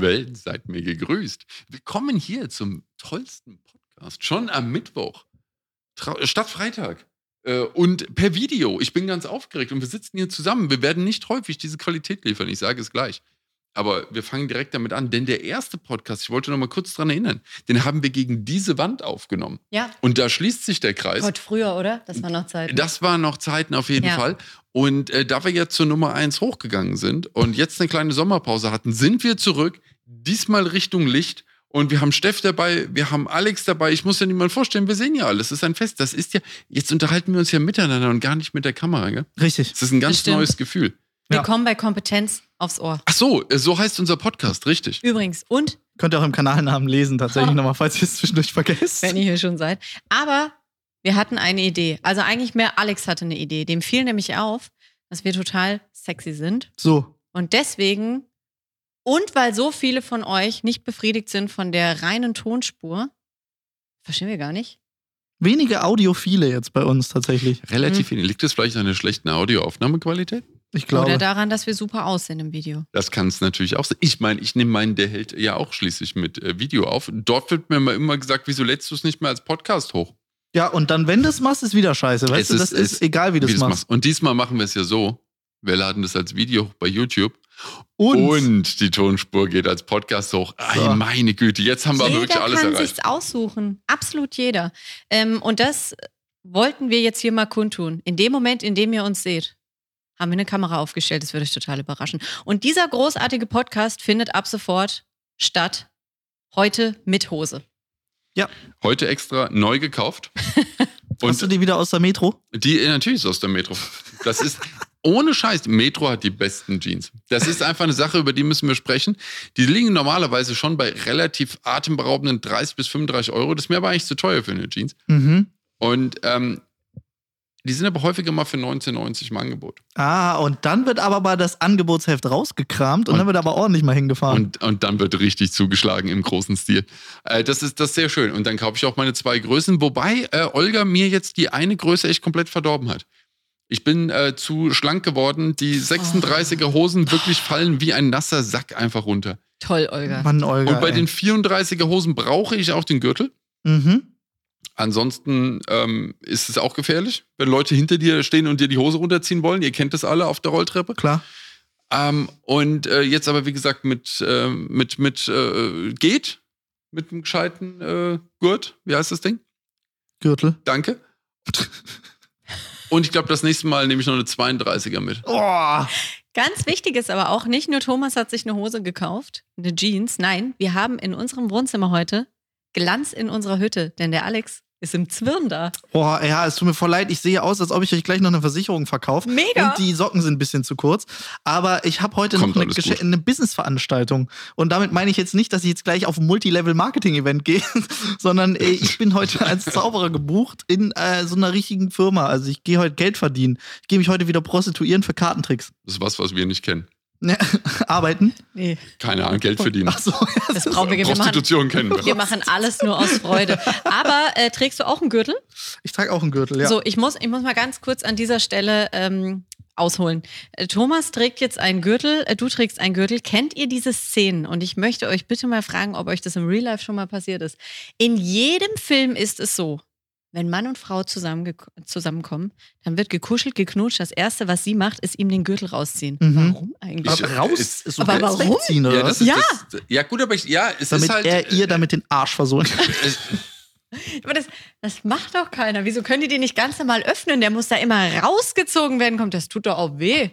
Welt, seid mir gegrüßt. Willkommen hier zum tollsten Podcast. Schon am Mittwoch. Trau statt Freitag. Äh, und per Video. Ich bin ganz aufgeregt und wir sitzen hier zusammen. Wir werden nicht häufig diese Qualität liefern, ich sage es gleich. Aber wir fangen direkt damit an, denn der erste Podcast, ich wollte noch mal kurz dran erinnern, den haben wir gegen diese Wand aufgenommen. Ja. Und da schließt sich der Kreis. Gott, früher, oder? Das war noch Zeit. Das waren noch Zeiten auf jeden Ja. Fall. Und äh, da wir jetzt zur Nummer 1 hochgegangen sind und jetzt eine kleine Sommerpause hatten, sind wir zurück, diesmal Richtung Licht. Und wir haben Steff dabei, wir haben Alex dabei. Ich muss ja niemand vorstellen, wir sehen ja alles. Das ist ein Fest. Das ist ja, jetzt unterhalten wir uns ja miteinander und gar nicht mit der Kamera. Gell? Richtig. Das ist ein ganz stimmt. neues Gefühl. Ja. Willkommen bei Kompetenz aufs Ohr. Ach so, äh, so heißt unser Podcast, richtig. Übrigens, und Könnt ihr auch im Kanalnamen lesen, tatsächlich Oh. nochmal, falls ihr es zwischendurch vergesst. wenn ihr hier schon seid. Aber wir hatten eine Idee. Also eigentlich mehr Alex hatte eine Idee. Dem fiel nämlich auf, dass wir total sexy sind. So. Und deswegen, und weil so viele von euch nicht befriedigt sind von der reinen Tonspur, verstehen wir gar nicht. Wenige Audiophile jetzt bei uns tatsächlich. Relativ wenig. Liegt es vielleicht an der schlechten Audioaufnahmequalität? Ich glaube. Oder daran, dass wir super aussehen im Video. Das kann es natürlich auch sein. Ich meine, ich nehme meinen, der hält ja auch schließlich mit äh, Video auf. Dort wird mir mal immer gesagt, wieso lädst du es nicht mehr als Podcast hoch? ja, und dann, wenn du es machst, ist wieder scheiße. Weißt Es du, ist- das es- ist egal, wie du es du's machst. Und diesmal machen wir es ja so. Wir laden das als Video hoch bei YouTube. Und, Und, die Tonspur geht als Podcast hoch. So. Ei, meine Güte, jetzt haben wir jeder wirklich alles kann erreicht. sich's aussuchen. Absolut jeder. Ähm, und das wollten wir jetzt hier mal kundtun. In dem Moment, in dem ihr uns seht, haben wir eine Kamera aufgestellt. Das würde euch total überraschen. Und dieser großartige Podcast findet ab sofort statt. Heute mit Hose. Heute extra neu gekauft. hast du Und die wieder aus der Metro? die natürlich ist aus der Metro. Das ist ohne Scheiß. Metro hat die besten Jeans. Das ist einfach eine Sache, über die müssen wir sprechen. Die liegen normalerweise schon bei relativ atemberaubenden 30 bis 35 Euro. Das ist mir aber eigentlich zu teuer für eine Jeans. Mhm. Und ähm, die sind aber häufiger mal für 19,90 im Angebot. Ah, und dann wird aber mal das Angebotsheft rausgekramt und, Und- dann wird aber ordentlich mal hingefahren. Und, und dann wird richtig zugeschlagen im großen Stil. Äh, das, ist, das ist sehr schön. Und dann kaufe ich auch meine zwei Größen, wobei äh, Olga mir jetzt die eine Größe echt komplett verdorben hat. Ich bin äh, zu schlank geworden. Die 36er Hosen wirklich fallen wie ein nasser Sack einfach runter. Toll, Olga. Mann, Olga. Und bei ey. den 34er Hosen brauche ich auch den Gürtel. Mhm. Ansonsten ähm, ist es auch gefährlich, wenn Leute hinter dir stehen und dir die Hose runterziehen wollen. Ihr kennt das alle auf der Rolltreppe. Klar. Ähm, und äh, jetzt aber, wie gesagt, mit, äh, mit, mit äh, geht, mit einem gescheiten äh, Gurt. Wie heißt das Ding? Gürtel. Danke. Und ich glaube, das nächste Mal nehme ich noch eine 32er mit. Oh, Ganz wichtig ist aber auch, nicht nur Thomas hat sich eine Hose gekauft, eine Jeans. Nein, wir haben in unserem Wohnzimmer heute Glanz in unserer Hütte, denn der Alex ist im Zwirn da. oh, ja, es tut mir voll leid. Ich sehe aus, als ob ich euch gleich noch eine Versicherung verkaufe. Mega. Und die Socken sind ein bisschen zu kurz. Aber ich habe heute Kommt noch eine, eine Businessveranstaltung. Und damit meine ich jetzt nicht, dass ich jetzt gleich auf ein Multilevel-Marketing-Event gehe, sondern äh, ich bin heute als Zauberer gebucht in äh, so einer richtigen Firma. Also ich gehe heute Geld verdienen. Ich gehe mich heute wieder prostituieren für Kartentricks. Das ist was, was wir nicht kennen. Ne, arbeiten. Nee, Keine Ahnung, Geld verdienen. Ach so, ja, das brauchen wir. Wir machen, Prostitution kennen wir. wir machen alles nur aus Freude. Aber äh, trägst du auch einen Gürtel? ich trage auch einen Gürtel, ja. So, ich muss, ich muss mal ganz kurz an dieser Stelle ähm, ausholen. Äh, Thomas trägt jetzt einen Gürtel, äh, du trägst einen Gürtel. Kennt ihr diese Szenen? Und ich möchte euch bitte mal fragen, ob euch das im Real Life schon mal passiert ist. In jedem Film ist es so, wenn Mann und Frau zusammenge- zusammenkommen, dann wird gekuschelt, geknutscht. Das Erste, was sie macht, ist ihm den Gürtel rausziehen. Mhm. Warum eigentlich? Ich- aber raus ist- ist so aber warum? wegziehen, oder Ja, das ist, Ja. Das, ja, gut, aber ich, ja, es damit ist halt. er ihr damit den Arsch versohlt. es, Aber das, das macht doch keiner. Wieso können die den nicht ganz normal öffnen? Der muss da immer rausgezogen werden. Kommt, das tut doch auch weh.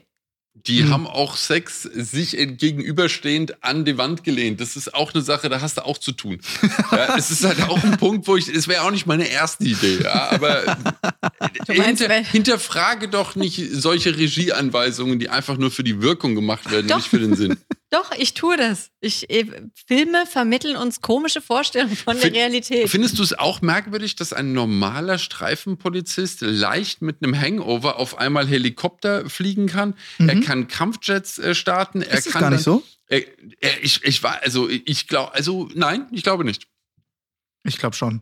Die Hm. haben auch Sex sich gegenüberstehend an die Wand gelehnt. Das ist auch eine Sache, da hast du auch zu tun. Ja, es ist halt auch ein Punkt, wo ich, es wäre auch nicht meine erste Idee, ja, aber meinst, hinter, hinterfrage doch nicht solche Regieanweisungen, die einfach nur für die Wirkung gemacht werden, Doch. nicht für den Sinn. Doch, ich tue das. Ich, äh, Filme vermitteln uns komische Vorstellungen von der Fin- Realität. Findest du es auch merkwürdig, dass ein normaler Streifenpolizist leicht mit einem Hangover auf einmal Helikopter fliegen kann? Er Mhm. kann Kampfjets äh, starten. Er Ist das kann gar nicht dann- so? Äh, äh, ich, ich war, also ich glaube, also nein, ich glaube nicht. Ich glaube schon.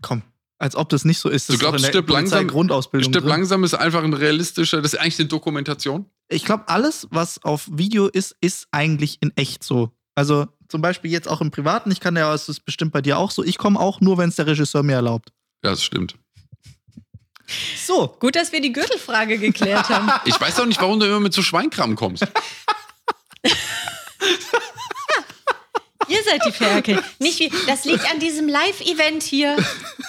Komm. Als ob das nicht so ist. Du Das ist doch glaubst, in der Stirb langsam- Polizei-Grundausbildung Stirb drin. langsam ist einfach ein realistischer, das ist eigentlich eine Dokumentation. Ich glaube, alles, was auf Video ist, ist eigentlich in echt so. Also zum Beispiel jetzt auch im Privaten, ich kann ja, es ist bestimmt bei dir auch so, ich komme auch nur, wenn es der Regisseur mir erlaubt. Ja, das stimmt. So, Gut, dass wir die Gürtelfrage geklärt haben. Ich weiß auch nicht, warum du immer mit so Schweinkram kommst. Ihr seid die Ferkel. Nicht wie, das liegt an diesem Live-Event hier.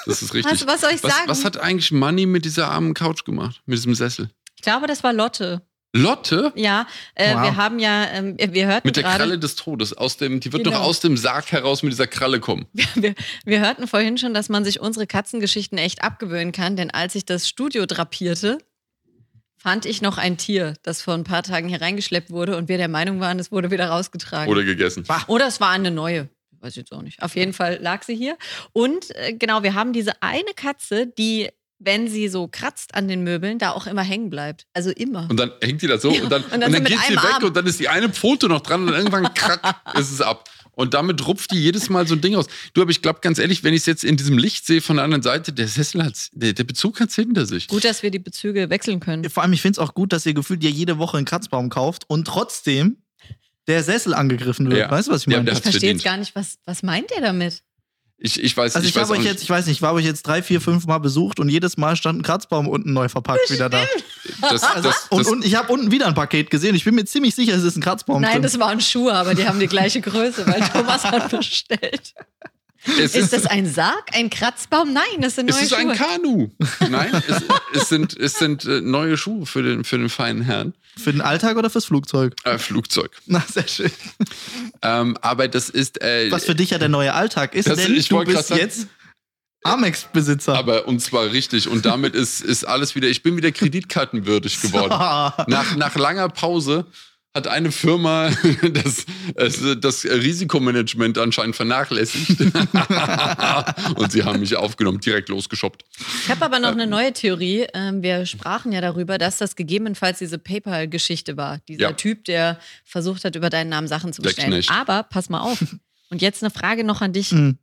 Das ist richtig. Was, was soll ich was, sagen? was hat eigentlich Money mit dieser armen Couch gemacht? Mit diesem Sessel? ich glaube, das war Lotte. Lotte? Ja, äh, Wow. wir haben ja, ähm, wir hörten Mit der gerade. Kralle des Todes. Aus dem, die wird Genau. doch aus dem Sarg heraus mit dieser Kralle kommen. Wir, wir hörten vorhin schon, dass man sich unsere Katzengeschichten echt abgewöhnen kann, denn als ich das Studio drapierte, fand ich noch ein Tier, das vor ein paar Tagen hier reingeschleppt wurde und wir der Meinung waren, es wurde wieder rausgetragen. Oder gegessen. Oder es war eine neue. Weiß ich jetzt auch nicht. Auf jeden Fall lag sie hier. Und äh, genau, wir haben diese eine Katze, die, wenn sie so kratzt an den Möbeln, da auch immer hängen bleibt. Also immer. Und dann hängt die da so Ja, und dann, und und dann dann, so mit geht sie weg Arm. und dann ist die eine Pfote noch dran und dann irgendwann krack ist es ab. Und damit rupft die jedes Mal so ein Ding raus. Du, aber ich glaube ganz ehrlich, wenn ich es jetzt in diesem Licht sehe von der anderen Seite, der Sessel hat, der, der Bezug hat hinter sich. Gut, dass wir die Bezüge wechseln können. vor allem, ich finde es auch gut, dass ihr gefühlt ja jede Woche einen Kratzbaum kauft und trotzdem der Sessel angegriffen wird. Ja. Weißt du, was ich Ja, meine? der Ich verstehe jetzt gar nicht, was, was meint ihr damit? Ich, ich weiß, also ich, ich, weiß habe euch nicht. jetzt, ich weiß nicht, ich habe euch jetzt drei, vier, fünf Mal besucht und jedes Mal stand ein Kratzbaum unten neu verpackt wieder da. Das, das, das, Und, und ich habe unten wieder ein Paket gesehen. Ich bin mir ziemlich sicher, es ist ein Kratzbaum Nein, drin. das waren Schuhe, aber die haben die gleiche Größe, weil Thomas hat bestellt. Es Ist das ein Sarg, ein Kratzbaum? Nein, das sind Es neue ist ein Schuhe. Kanu. Nein, es, es sind, es sind äh, neue Schuhe für den, für den feinen Herrn. Für den Alltag oder fürs Flugzeug? Äh, Flugzeug. Na, sehr schön. Ähm, aber das ist. Äh, Was für dich ja der neue Alltag ist, denn ich du bist jetzt Amex-Besitzer. aber und zwar richtig. Und damit ist, ist alles wieder. Ich bin wieder kreditkartenwürdig geworden. Nach, nach langer Pause hat eine Firma das, das, das Risikomanagement anscheinend vernachlässigt. und sie haben mich aufgenommen, direkt losgeshoppt. Ich habe aber noch eine neue Theorie. Ähm, wir sprachen ja darüber, dass das gegebenenfalls diese PayPal-Geschichte war. Dieser Ja. Typ, der versucht hat, über deinen Namen Sachen zu bestellen. Aber pass mal auf. Und jetzt eine Frage noch an dich. Hm.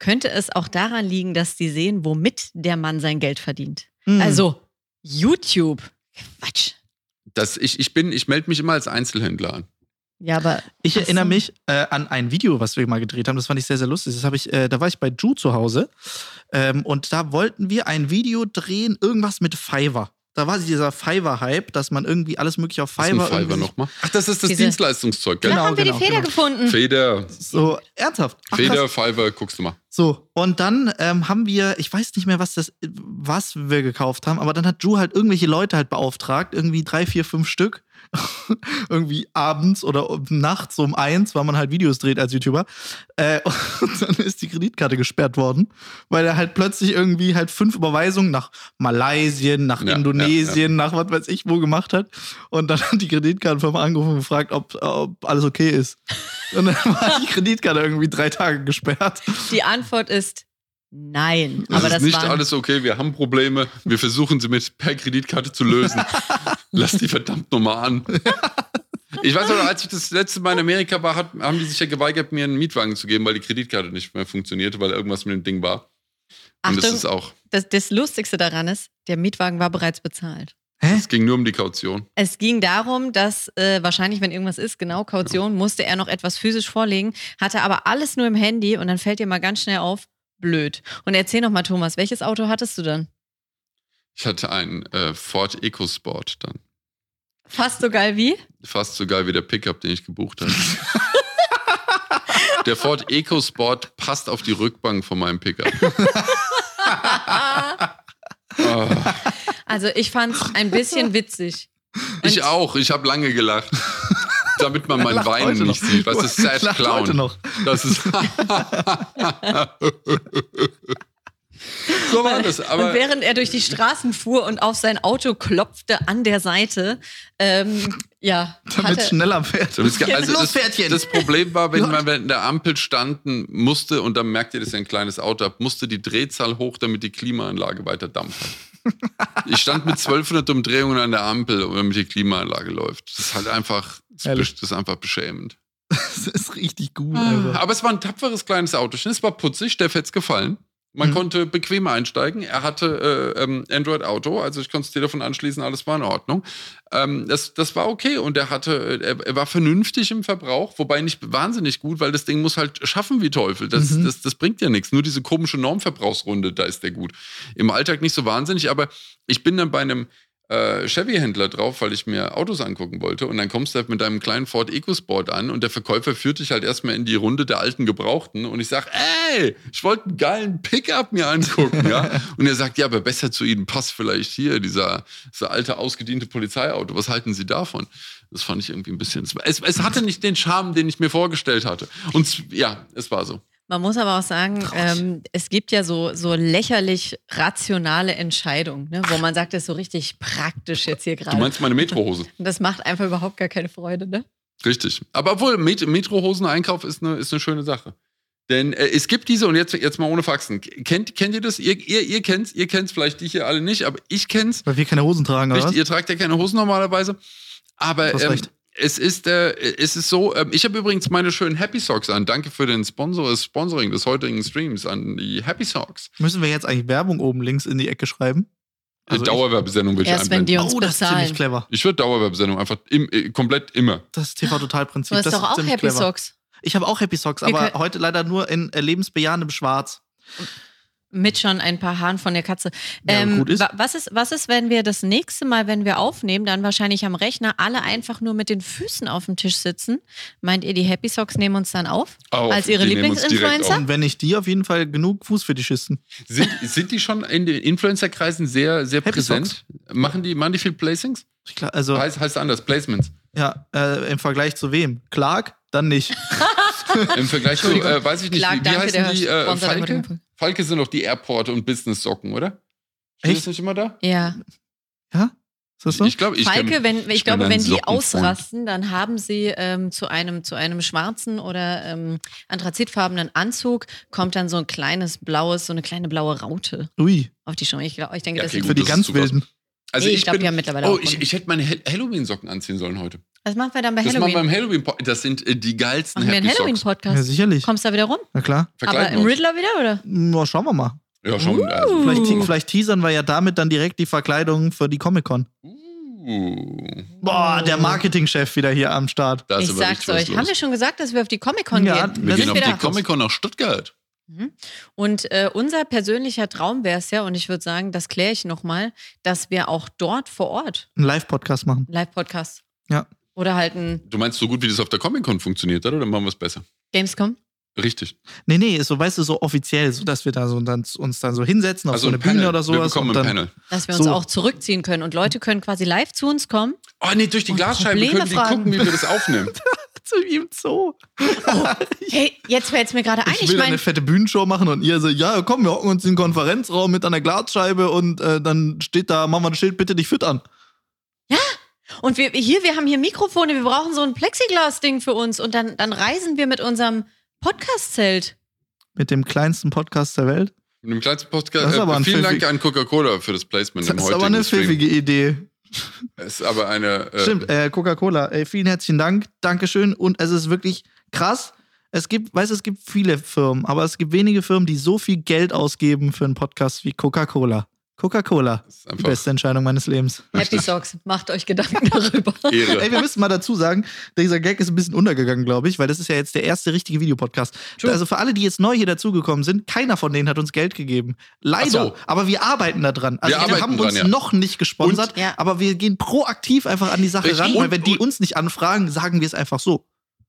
Könnte es auch daran liegen, dass die sehen, womit der Mann sein Geld verdient? Hm. Also, YouTube. Quatsch. Das, ich, ich, bin- ich melde mich immer als Einzelhändler an. Ja, aber. Ich erinnere so. mich äh, an ein Video, was wir mal gedreht haben. Das fand ich sehr, sehr lustig. Das habe ich, äh, da war ich bei Ju zu Hause ähm, und da wollten wir ein Video drehen, irgendwas mit Fiverr. Da war dieser Fiverr-Hype, dass man irgendwie alles mögliche auf Was ist Fiverr, Fiverr nochmal? Ach, das ist das Diese- Dienstleistungszeug, gell? Da Genau, haben wir genau, die Feder genau. gefunden. Feder, so ernsthaft. Ach, krass. Feder, Fiverr, guckst du mal. So, und dann ähm, haben wir, ich weiß nicht mehr, was das, was wir gekauft haben, aber dann hat Drew halt irgendwelche Leute halt beauftragt, irgendwie drei, vier, fünf Stück. irgendwie abends oder um- nachts um eins, weil man halt Videos dreht als YouTuber. Äh, und dann ist die Kreditkarte gesperrt worden, weil er halt plötzlich irgendwie halt fünf Überweisungen nach Malaysia, nach Ja, Indonesien, nach was weiß ich wo gemacht hat. Und dann hat die Kreditkartenfirma angerufen und gefragt, ob, ob alles okay ist. Und dann war die Kreditkarte irgendwie drei Tage gesperrt. Die Antwort ist nein. Es aber ist das nicht waren, alles okay, wir haben Probleme. Wir versuchen sie mit per Kreditkarte zu lösen. Lass die verdammt nochmal an. Ich weiß noch, als ich das letzte Mal in Amerika war, hat, haben die sich ja geweigert, mir einen Mietwagen zu geben, weil die Kreditkarte nicht mehr funktionierte, weil irgendwas mit dem Ding war. Und das Achtung, ist auch, das, das Lustigste daran ist, der Mietwagen war bereits bezahlt. Hä? es ging nur um die Kaution. Es ging darum, dass äh, wahrscheinlich, wenn irgendwas ist, genau Kaution, musste er noch etwas physisch vorlegen, hatte aber alles nur im Handy und dann fällt dir mal ganz schnell auf, blöd. Und erzähl noch mal, Thomas, welches Auto hattest du dann? Ich hatte einen äh, Ford EcoSport dann. Fast so geil wie? Fast so geil wie der Pickup, den ich gebucht habe. der Ford EcoSport passt auf die Rückbank von meinem Pickup. Oh, Also ich fand's ein bisschen witzig. ich Und- auch, ich habe lange gelacht. Damit man mein Weinen heute nicht noch. sieht. Was ist Sad Lacht heute Clown? noch. Das ist. so war das. Aber und während er durch die Straßen fuhr und auf sein Auto klopfte an der Seite, ähm, ja, Damit hatte, schneller fährt. Das, also das, das Problem war, wenn man während der Ampel standen musste, und dann merkt ihr, dass ihr ein kleines Auto habt, musste die Drehzahl hoch, damit die Klimaanlage weiter Dampf hat. Ich stand mit 1200 Umdrehungen an der Ampel, damit die Klimaanlage läuft. Das ist halt einfach, das ist einfach beschämend. Das ist richtig gut. Alter. Aber es war ein tapferes kleines Auto. Es war putzig, der hätte gefallen. Man Mhm. konnte bequem einsteigen. Er hatte äh, ähm, Android Auto, also ich konnte das Telefon anschließen, alles war in Ordnung. Ähm, das, das war okay und er hatte, er, er war vernünftig im Verbrauch, wobei nicht wahnsinnig gut, weil das Ding muss halt schaffen wie Teufel. Das, Mhm. das, das bringt ja nichts. Nur diese komische Normverbrauchsrunde, da ist der gut. Im Alltag nicht so wahnsinnig, aber ich bin dann bei einem äh, Chevy-Händler drauf, weil ich mir Autos angucken wollte. Und dann kommst du halt mit deinem kleinen Ford EcoSport an und der Verkäufer führt dich halt erstmal in die Runde der alten Gebrauchten. Und ich sag, ey, ich wollte einen geilen Pickup mir angucken, ja. Und er sagt, ja, aber besser zu Ihnen passt vielleicht hier dieser, dieser alte, ausgediente Polizeiauto. Was halten Sie davon? Das fand ich irgendwie ein bisschen. Es, es hatte nicht den Charme, den ich mir vorgestellt hatte. Und ja, es war so. Man muss aber auch sagen, ähm, es gibt ja so, so lächerlich rationale Entscheidungen, ne? wo man sagt, das ist so richtig praktisch jetzt hier Du gerade. meinst meine Metrohose? Das macht einfach überhaupt gar keine Freude, ne? Richtig. Aber obwohl, Met Metrohosen-Einkauf ist eine, ist eine schöne Sache. Denn äh, es gibt diese, und jetzt, jetzt mal ohne Faxen. Kennt, kennt ihr das? Ihr, ihr, ihr kennt's, ihr kennt's vielleicht die hier alle nicht, aber ich kenn's. Weil wir keine Hosen tragen, oder Richtig, was? ihr tragt ja keine Hosen normalerweise. Aber Du hast ähm, recht. Es ist, äh, es ist so, ähm, ich habe übrigens meine schönen Happy Socks an. Danke für den Sponsor, das Sponsoring des heutigen Streams an die Happy Socks. Müssen wir jetzt eigentlich Werbung oben links in die Ecke schreiben? Also ich- Dauerwerbesendung würde ich Erst wenn einblenden. die uns oh, das ist ziemlich clever. Ich würde Dauerwerbesendung einfach im, äh, komplett immer. Das TV-Total-Prinzip. Du hast das doch auch Happy clever. Socks. Ich habe auch Happy Socks, aber heute leider nur in äh, lebensbejahendem Schwarz. Mit schon ein paar Haaren von der Katze. Ja, Ähm, gut ist. wa- was, ist, was ist, wenn wir das nächste Mal, wenn wir aufnehmen, dann wahrscheinlich am Rechner alle einfach nur mit den Füßen auf dem Tisch sitzen? Meint ihr, die Happy Socks nehmen uns dann auf? Auf, Als ihre Lieblingsinfluencer? Und wenn nicht die, auf jeden Fall genug Fußfetischisten. Sind, sind die schon in den Influencer-Kreisen sehr, sehr Happy präsent? Machen die, machen die viel Placings? Ich klar, also, Heißt, heißt anders, Placements. ja, äh, im Vergleich zu wem? Clark? Dann nicht. Im Vergleich zu, äh, weiß ich nicht, Clark, wie, wie danke, heißen der die? Äh, Falke? Falke sind doch die Airport- und Business-Socken, oder? Steht Echt? das nicht immer da? Ja. Ja? Ist das so? Ich glaube, ich Falke, kenn- wenn, ich, ich glaube, wenn die ausrasten, dann haben sie ähm, zu, einem, zu einem schwarzen oder ähm, anthrazitfarbenen Anzug, kommt dann so ein kleines blaues, so eine kleine blaue Raute Ui, auf die Stimme. Ich, glaub, ich denke, Ja, das okay, ist für die das ganz. Wilden. Also Nee, ich, ich glaub, bin, die haben mittlerweile Oh, auch ich, ich hätte meine Hall- Halloween-Socken anziehen sollen heute. Was machen wir dann bei Das machen wir Halloween? beim halloween -Po- Das sind äh, die geilsten Machen wir einen Happy Socks. Ja, sicherlich. Kommst du da wieder rum? Na klar. Aber Verkleiden im wir uns. Riddler wieder, oder? Na, schauen wir mal. Ja, schon. Uh. Also, Vielleicht, vielleicht teasern wir ja damit dann direkt die Verkleidung für die Comic-Con. uh, Boah, der Marketingchef wieder hier am Start. da ist ich aber sag's euch. los. Haben wir schon gesagt, dass wir auf die Comic-Con Ja, gehen? wir das gehen sind auf die da? Comic-Con nach Stuttgart. Mhm. Und äh, unser persönlicher Traum wäre es ja, und ich würde sagen, das kläre ich nochmal, dass wir auch dort vor Ort Einen Live-Podcast machen. Live-Podcast Ja. Oder halt ein Du meinst so gut, wie das auf der Comic-Con funktioniert, oder? Dann machen wir es besser. Gamescom. Richtig. Nee, nee, so, weißt du, so offiziell, so dass wir da so dann, uns dann so hinsetzen auf Also so eine ein Panel. Bühne oder Wir sowas. bekommen Und ein dann, Panel. Dass wir uns So. auch zurückziehen können und Leute können quasi live zu uns kommen. Oh nee, durch die Glasscheibe Probleme können die fragen. gucken, wie wir das aufnehmen. zu ihm Zoo. Hey, jetzt fällt es mir gerade ein. Ich Ich will da meine, eine fette Bühnenshow machen und ihr so, ja, komm, wir hocken uns in den Konferenzraum mit einer Glasscheibe und äh, dann steht da, machen wir ein Schild, bitte dich füttern. Und wir hier, wir haben hier Mikrofone, wir brauchen so ein Plexiglas-Ding für uns und dann, dann reisen wir mit unserem Podcast-Zelt. Mit dem kleinsten Podcast der Welt. Mit dem kleinsten Podcast. Das ist aber Äh, vielen Dank an Coca-Cola für das Placement Das im ist aber eine Stream. pfiffige Idee. Es ist aber eine. Äh, Stimmt, äh, Coca-Cola. Ey, vielen herzlichen Dank. Dankeschön. Und es ist wirklich krass. Es gibt, weißt du, es gibt viele Firmen, aber es gibt wenige Firmen, die so viel Geld ausgeben für einen Podcast wie Coca-Cola. Coca-Cola. Das ist Die beste Entscheidung meines Lebens. Happy Socks, macht euch Gedanken darüber. Ey, wir müssen mal dazu sagen, dieser Gag ist ein bisschen untergegangen, glaube ich, weil das ist ja jetzt der erste richtige Videopodcast. True. Also für alle, die jetzt neu hier dazugekommen sind, keiner von denen hat uns Geld gegeben. Leider. So. Aber wir arbeiten da dran. Also Wir wir, haben dran, uns ja. noch nicht gesponsert, Und- aber wir gehen proaktiv einfach an die Sache Richtig. ran, weil Und- wenn die uns nicht anfragen, sagen wir es einfach so.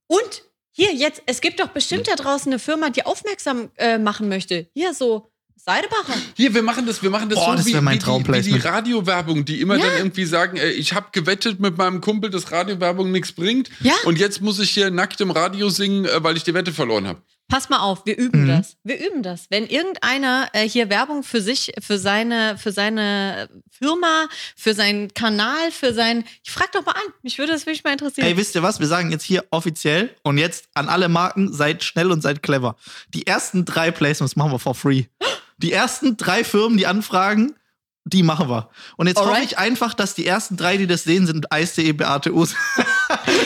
Und hier jetzt, es gibt doch bestimmt da draußen eine Firma, die aufmerksam äh, machen möchte. Hier so Seidebacher. Hier, wir machen das, wir machen das Boah, so das wie, mein wie, die, wie die. Radiowerbung, die immer Ja. dann irgendwie sagen, ey, ich habe gewettet mit meinem Kumpel, dass Radiowerbung nichts bringt. Ja. Und jetzt muss ich hier nackt im Radio singen, äh, weil ich die Wette verloren habe. Pass mal auf, wir üben Mhm. das. Wir üben das. Wenn irgendeiner äh, hier Werbung für sich, für seine, für seine Firma, für seinen Kanal, für sein. Ich frag doch mal an. Mich würde das wirklich mal interessieren. Ey, wisst ihr was? Wir sagen jetzt hier offiziell und jetzt an alle Marken, seid schnell und seid clever. Die ersten drei Placements machen wir for free. Die ersten drei Firmen, die anfragen, Die machen wir. Und jetzt hoffe Alright. ich einfach, dass die ersten drei, die das sehen, sind Eis.de Beate Us.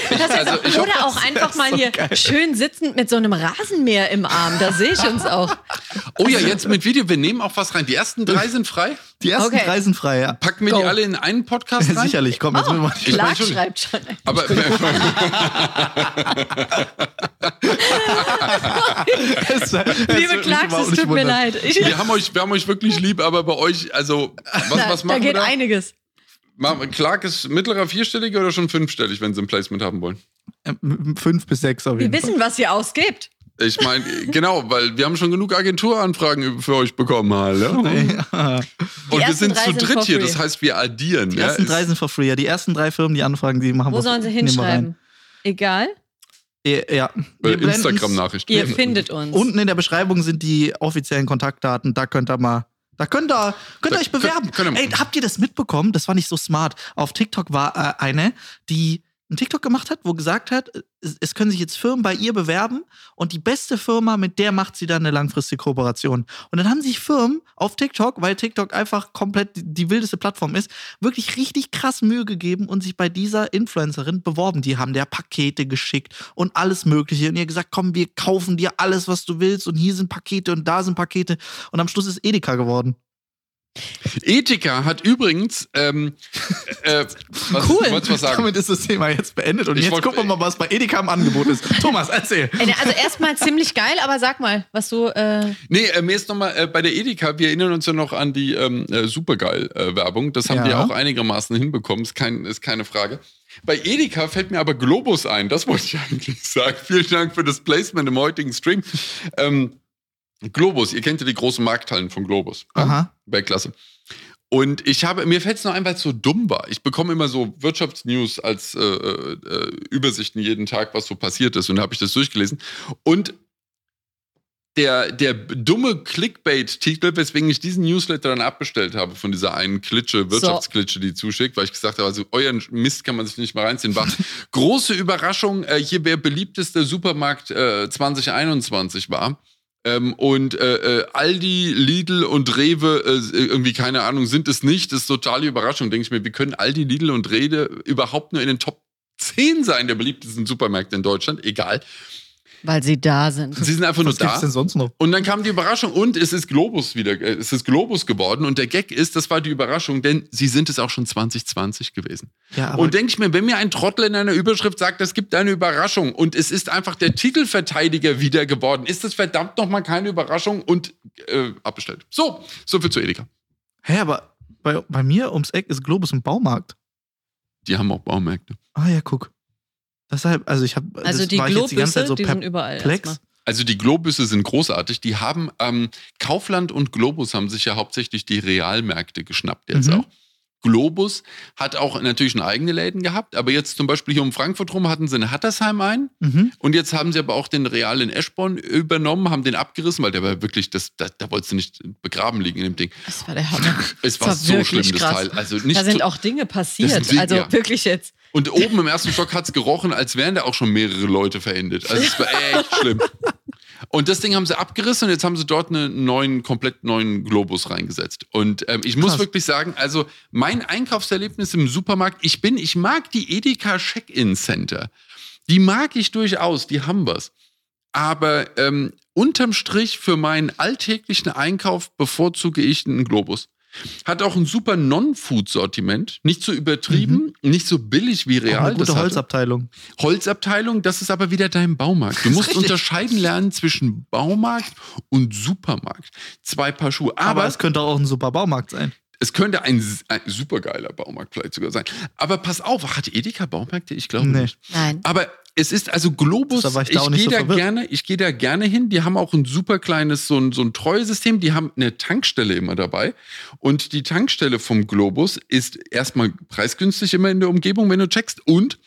Das heißt, Also, ich hoffe, oder auch einfach mal hier schön sitzend mit so einem Rasenmäher im Arm. Da sehe ich uns auch. Oh ja, jetzt mit Video. Wir nehmen auch was rein. Die ersten drei sind frei. Die ersten Okay. drei sind frei, ja. Packen wir Go. die alle in einen Podcast rein? Sicherlich, komm, jetzt Oh, müssen wir Ich Clark schon- schreibt schon. Aber Liebe Clarks, es tut mir leid. Ich, wir haben euch, wir haben euch wirklich lieb, aber bei euch, also was, da, was da machen wir geht da? einiges. Clark ist mittlerer vierstelliger oder schon fünfstellig, wenn sie ein Placement haben wollen? Ähm, Fünf bis sechs auf Wir jeden Fall. wissen, was ihr ausgebt. Ich meine, genau, weil wir haben schon genug Agenturanfragen für euch bekommen halt. Ja? Und wir sind zu dritt hier, das heißt, wir addieren. Die ja? ersten drei sind for free. Ja, die ersten drei Firmen, die anfragen, die machen Wo wir sollen sie hinschreiben? Egal. Ja, ja. äh, Wir blenden's- Instagram-Nachricht. Ihr findet uns. Unten in der Beschreibung sind die offiziellen Kontaktdaten. Da könnt ihr mal. Da könnt ihr, könnt ihr Da euch bewerben. könnt- könnt ihr- Ey, habt ihr das mitbekommen? Das war nicht so smart. Auf TikTok war äh, eine, die einen TikTok gemacht hat, wo gesagt hat, es, es können sich jetzt Firmen bei ihr bewerben und die beste Firma, mit der macht sie dann eine langfristige Kooperation. Und dann haben sich Firmen auf TikTok, weil TikTok einfach komplett die, die wildeste Plattform ist, wirklich richtig krass Mühe gegeben und sich bei dieser Influencerin beworben. Die haben der Pakete geschickt und alles Mögliche und ihr gesagt, komm, wir kaufen dir alles, was du willst und hier sind Pakete und da sind Pakete und am Schluss ist Edeka geworden. Ethika hat übrigens, ähm, äh, was, Cool. Wolltest was sagen? Damit ist das Thema jetzt beendet und Ich jetzt wollt- gucken wir mal, was bei Edeka im Angebot ist. Thomas, erzähl. Ey, Also erstmal ziemlich geil, aber sag mal, was du. Äh, Nee, äh, mir ist nochmal äh, bei der Edeka, wir erinnern uns ja noch an die ähm, äh, Supergeil-Werbung. das haben Ja. ja auch einigermaßen hinbekommen, ist, kein, ist keine Frage. Bei Edeka fällt mir aber Globus ein, das wollte ich eigentlich sagen. Vielen Dank für das Placement im heutigen Stream. Ähm, Globus, ihr kennt ja die großen Markthallen von Globus. Ja? Aha. Weltklasse. Und ich habe, mir fällt es nur ein, weil es so dumm war. Ich bekomme immer so Wirtschaftsnews als äh, äh, Übersichten jeden Tag, was so passiert ist. Und da habe ich das durchgelesen. Und der, der dumme Clickbait-Titel, weswegen ich diesen Newsletter dann abbestellt habe von dieser einen Klitsche, Wirtschaftsklitsche, die zuschickt, weil ich gesagt habe, also euren Mist kann man sich nicht mehr reinziehen, war große Überraschung, äh, hier wer beliebteste Supermarkt äh, 2021 war. Ähm, und äh, äh, Aldi, Lidl und Rewe, äh, irgendwie keine Ahnung, sind es nicht. Das ist totale Überraschung. Denke ich mir, wie können Aldi, Lidl und Rewe überhaupt nur in den Top 10 sein der beliebtesten Supermärkte in Deutschland? Egal. Weil sie da sind. Sie sind einfach nur Was gibt's da. denn sonst noch? Und dann kam die Überraschung und es ist Globus wieder, äh, es ist Globus geworden und der Gag ist, das war die Überraschung, denn sie sind es auch schon 2020 gewesen. Ja, aber und denke ich mir, wenn mir ein Trottel in einer Überschrift sagt, es gibt eine Überraschung und es ist einfach der Titelverteidiger wieder geworden, ist das verdammt nochmal keine Überraschung und äh, abbestellt. So, so viel zu Edeka. hä, aber bei, bei mir ums Eck ist Globus ein Baumarkt. Die haben auch Baumärkte. Ah ja, guck. Deshalb, also ich habe Also die jetzt die ganze Zeit Globüsse, so die sind überall. Also die Globusse sind großartig. Die haben ähm, Kaufland und Globus haben sich ja hauptsächlich die Realmärkte geschnappt jetzt Mhm. auch. Globus hat auch natürlich schon eigene Läden gehabt, aber jetzt zum Beispiel hier um Frankfurt rum hatten sie in Hattersheim ein Mhm. und jetzt haben sie aber auch den Real in Eschborn übernommen, haben den abgerissen, weil der war wirklich, das, da, da wolltest du nicht begraben liegen in dem Ding. Das war der Hammer. Es Das war, war so schlimm, das krass. Teil. Also nicht Da sind auch Dinge passiert. Das sind- also ja. wirklich jetzt. und oben im ersten Stock hat es gerochen, als wären da auch schon mehrere Leute verendet. Also es war echt schlimm. Und das Ding haben sie abgerissen und jetzt haben sie dort einen neuen, komplett neuen Globus reingesetzt. Und ähm, ich muss Krass. wirklich sagen, also mein Einkaufserlebnis im Supermarkt, ich bin, ich mag die Edeka Check-In Center. Die mag ich durchaus, die haben was. Aber ähm, unterm Strich für meinen alltäglichen Einkauf bevorzuge ich einen Globus. Hat auch ein super Non-Food-Sortiment. Nicht so übertrieben, nicht so billig wie Auch Real. eine gute das. Holzabteilung. Holzabteilung, das ist aber wieder dein Baumarkt. Du musst unterscheiden lernen zwischen Baumarkt und Supermarkt. Zwei Paar Schuhe. Aber, Aber, es könnte auch ein super Baumarkt sein. Es könnte ein, ein supergeiler Baumarkt vielleicht sogar sein. Aber pass auf, hat Edeka Baumärkte? Ich glaube Nee. nicht. Nein. Aber es ist also Globus, ich ich, gehe so da verwirrt. gerne, ich gehe da gerne hin. Die haben auch ein super kleines so ein, so ein Treuesystem. Die haben eine Tankstelle immer dabei und die Tankstelle vom Globus ist erstmal preisgünstig immer in der Umgebung, wenn du checkst und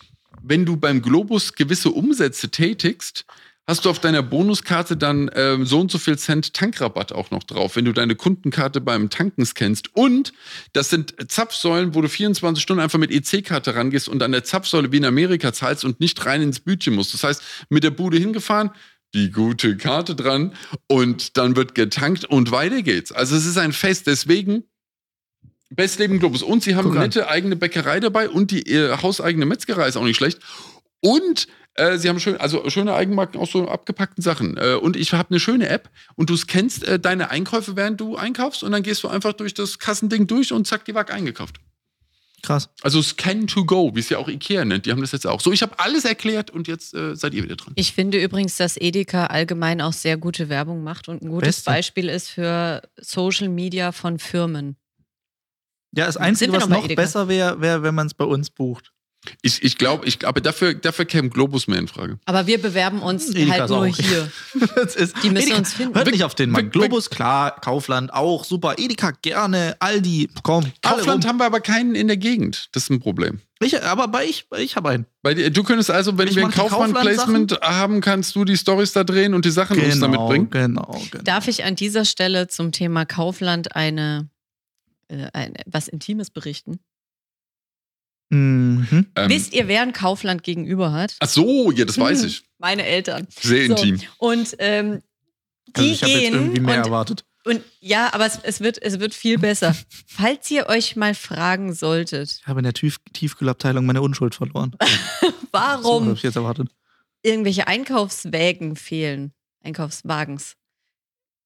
wenn du beim Globus gewisse Umsätze tätigst, hast du auf deiner Bonuskarte dann ähm, so und so viel Cent Tankrabatt auch noch drauf, wenn du deine Kundenkarte beim Tanken scannst. Und das sind Zapfsäulen, wo du 24 Stunden einfach mit EC-Karte rangehst und an der Zapfsäule wie in Amerika zahlst und nicht rein ins Bütchen musst. Das heißt, mit der Bude hingefahren, die gute Karte dran und dann wird getankt und weiter geht's. Also es ist ein Fest. Deswegen Bestleben Globus. Und sie haben Guck an. nette eigene Bäckerei dabei und die äh, hauseigene Metzgerei ist auch nicht schlecht. Und äh, sie haben schön, also schöne Eigenmarken aus so abgepackten Sachen. Äh, und ich habe eine schöne App und du scannst äh, deine Einkäufe, während du einkaufst und dann gehst du einfach durch das Kassending durch und zack, die Wack eingekauft. Krass. Also Scan to go, wie es ja auch Ikea nennt. Die haben das jetzt auch. So, ich habe alles erklärt und jetzt äh, seid ihr wieder dran. Ich finde übrigens, dass Edeka allgemein auch sehr gute Werbung macht und ein gutes Beste. Beispiel ist für Social Media von Firmen. Ja, das Einzige, was noch noch besser wäre, wär, wenn man es bei uns bucht. Ich, ich glaube, ich, aber dafür, dafür käme Globus mehr in Frage. Aber wir bewerben uns Edeka halt nur auch. hier. Das ist, Die müssen Edeka, uns finden. Hört nicht auf den Mann. Globus, klar. Kaufland, auch super. Edeka, gerne. Aldi, komm. Kaufland haben wir aber keinen in der Gegend. Das ist ein Problem. Ich, aber bei ich, ich habe einen. Weil die- du könntest also, wenn Ich wir ein Kaufmann-Placement haben, kannst du die Stories da drehen und die Sachen uns damit bringen. genau, genau. Darf ich an dieser Stelle zum Thema Kaufland eine, äh, ein, was Intimes berichten? Mhm. Ähm, Wisst ihr, wer ein Kaufland gegenüber hat? ach so, ja, das weiß Hm. ich. Meine Eltern. Sehr So. intim. Und ähm, die Also ich habe jetzt gehen irgendwie mehr und, erwartet. und ja, aber es, es, wird, es wird viel besser. Falls ihr euch mal fragen solltet, Ich habe in der Tief Tiefkühlabteilung meine Unschuld verloren. So warum habe ich jetzt erwartet. irgendwelche Einkaufswägen fehlen, Einkaufswagens.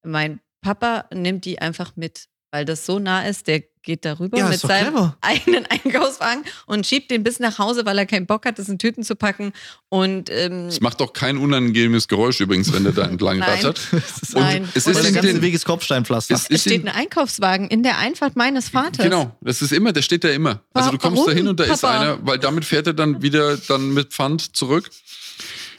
Mein Papa nimmt die einfach mit, weil das so nah ist, der geht darüber Ja, mit ist seinem clever. eigenen Einkaufswagen und schiebt den bis nach Hause, weil er keinen Bock hat, das in Tüten zu packen. Und ähm, Es macht doch kein unangenehmes Geräusch übrigens, wenn der da entlang Nein. rattert. Ist Und Nein. es ist der ganze Weg ist Kopfsteinpflaster. es es ist steht in, ein Einkaufswagen in der Einfahrt meines Vaters. Genau, das ist immer, der steht da immer. Also du kommst da hin und da ist Papa? einer, weil damit fährt er dann wieder dann mit Pfand zurück.